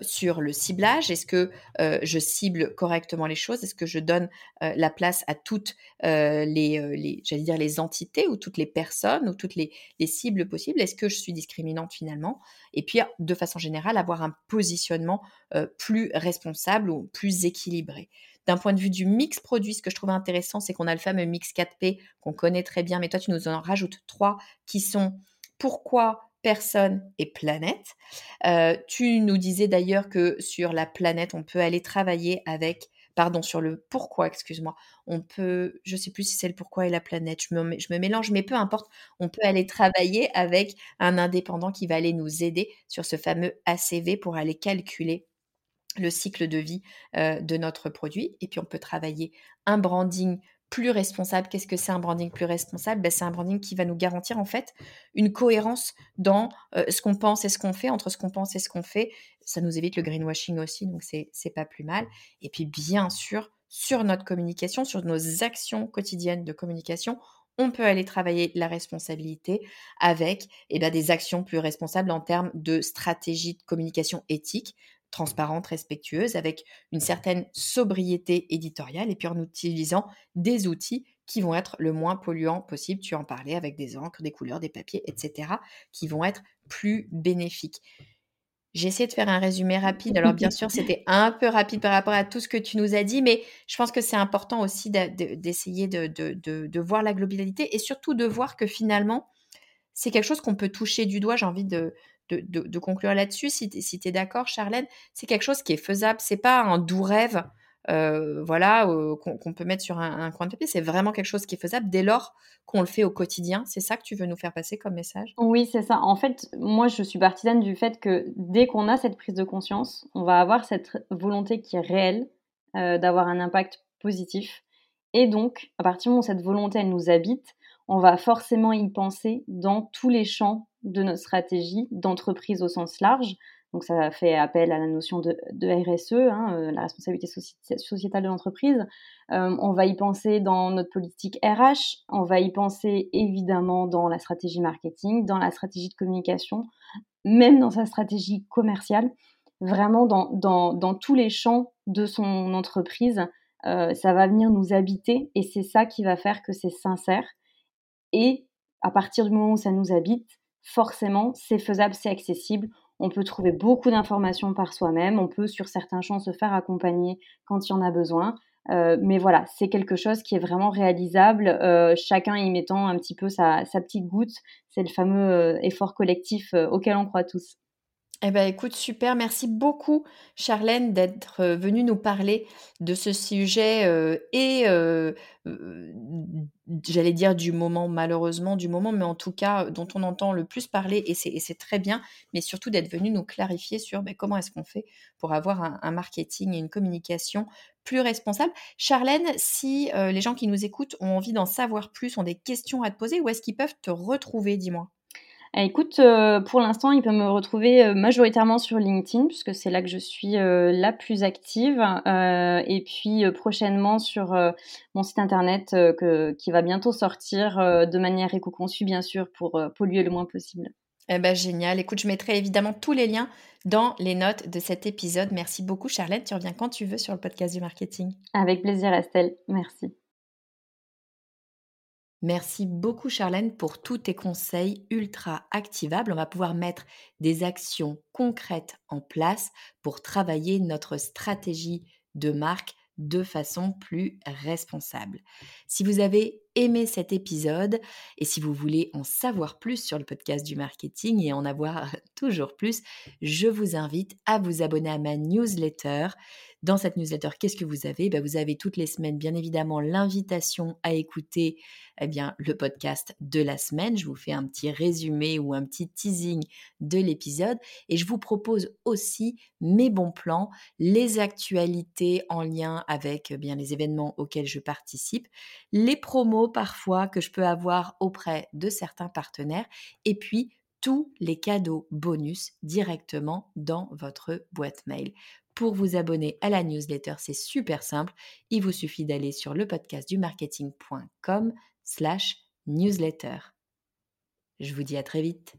sur le ciblage. Est-ce que je cible correctement les choses? Est-ce que je donne la place à toutes les, j'allais dire les entités ou toutes les personnes ou toutes les, les cibles possibles? Est-ce que je suis discriminante finalement? Et puis, de façon générale, avoir un positionnement plus responsable ou plus équilibré. D'un point de vue du mix produit, ce que je trouve intéressant, c'est qu'on a le fameux mix 4P qu'on connaît très bien, mais toi, tu nous en rajoutes trois qui sont pourquoi personne et planète. Euh, tu nous disais d'ailleurs que sur la planète, on peut aller travailler avec, pardon, sur le pourquoi, excuse-moi, on peut, je sais plus si c'est le pourquoi et la planète, je me, je me mélange, mais peu importe, on peut aller travailler avec un indépendant qui va aller nous aider sur ce fameux ACV pour aller calculer le cycle de vie euh, de notre produit. Et puis on peut travailler un branding plus responsable. Qu'est-ce que c'est un branding plus responsable? Ben, C'est un branding qui va nous garantir en fait une cohérence dans euh, ce qu'on pense et ce qu'on fait, entre ce qu'on pense et ce qu'on fait. Ça nous évite le greenwashing aussi, donc c'est, pas plus mal. Et puis bien sûr, sur notre communication, sur nos actions quotidiennes de communication, on peut aller travailler la responsabilité avec eh ben, des actions plus responsables en termes de stratégie de communication éthique, transparente, respectueuse, avec une certaine sobriété éditoriale et puis en utilisant des outils qui vont être le moins polluants possible. Tu en parlais avec des encres, des couleurs, des papiers, etc., qui vont être plus bénéfiques. J'ai essayé de faire un résumé rapide. Alors bien sûr, c'était un peu rapide par rapport à tout ce que tu nous as dit, mais je pense que c'est important aussi d'essayer de, voir la globalité et surtout de voir que finalement, c'est quelque chose qu'on peut toucher du doigt. J'ai envie de, de, conclure là-dessus, si tu es, d'accord, Charlène, c'est quelque chose qui est faisable. C'est pas un doux rêve voilà, qu'on peut mettre sur un, coin de papier. C'est vraiment quelque chose qui est faisable dès lors qu'on le fait au quotidien. C'est ça que tu veux nous faire passer comme message? Oui, c'est ça. En fait, moi, je suis partisane du fait que dès qu'on a cette prise de conscience, on va avoir cette volonté qui est réelle d'avoir un impact positif. Et donc, à partir du moment où cette volonté, elle nous habite, on va forcément y penser dans tous les champs de notre stratégie d'entreprise au sens large. Donc ça fait appel à la notion de, RSE, hein, euh, la responsabilité sociétale de l'entreprise. Euh, on va y penser dans notre politique RH, on va y penser évidemment dans la stratégie marketing, dans la stratégie de communication, même dans sa stratégie commerciale, vraiment dans, dans, tous les champs de son entreprise. Euh, ça va venir nous habiter et c'est ça qui va faire que c'est sincère. Et à partir du moment où ça nous habite, forcément, c'est faisable, c'est accessible. On peut trouver beaucoup d'informations par soi-même. On peut, sur certains champs, se faire accompagner quand il y en a besoin. Euh, mais voilà, c'est quelque chose qui est vraiment réalisable, euh, chacun y mettant un petit peu sa, petite goutte. C'est le fameux euh, effort collectif auquel on croit tous. Eh ben, écoute, super. Merci beaucoup, Charlène, d'être venue nous parler de ce sujet et j'allais dire du moment, malheureusement du moment, mais en tout cas dont on entend le plus parler et c'est très bien, mais surtout d'être venue nous clarifier sur ben, comment est-ce qu'on fait pour avoir un, un, marketing et une communication plus responsable. Charlène, si les gens qui nous écoutent ont envie d'en savoir plus, ont des questions à te poser, où est-ce qu'ils peuvent te retrouver, dis-moi? Eh, écoute, euh, pour l'instant, il peut me retrouver euh, majoritairement sur LinkedIn, puisque c'est là que je suis euh, la plus active. et puis prochainement sur mon site internet qui va bientôt sortir de manière éco-conçue, bien sûr, pour polluer le moins possible. Eh ben, génial. Écoute, je mettrai évidemment tous les liens dans les notes de cet épisode. Merci beaucoup, Charlotte. Tu reviens quand tu veux sur le podcast du marketing. Avec plaisir, Estelle. Merci. Merci beaucoup Charlène pour tous tes conseils ultra activables. On va pouvoir mettre des actions concrètes en place pour travailler notre stratégie de marque de façon plus responsable. Si vous avez aimé cet épisode et si vous voulez en savoir plus sur le podcast du marketing et en avoir (laughs) toujours plus, je vous invite à vous abonner à ma newsletter. Dans cette newsletter, qu'est-ce que vous avez? Ben, Vous avez toutes les semaines, bien évidemment, l'invitation à écouter eh bien, le podcast de la semaine. Je vous fais un petit résumé ou un petit teasing de l'épisode. Et je vous propose aussi mes bons plans, les actualités en lien avec eh bien, les événements auxquels je participe, les promos parfois que je peux avoir auprès de certains partenaires, et puis tous les cadeaux bonus directement dans votre boîte mail. Pour vous abonner à la newsletter, c'est super simple. Il vous suffit d'aller sur le podcast du marketing.com slash newsletter. Je vous dis à très vite.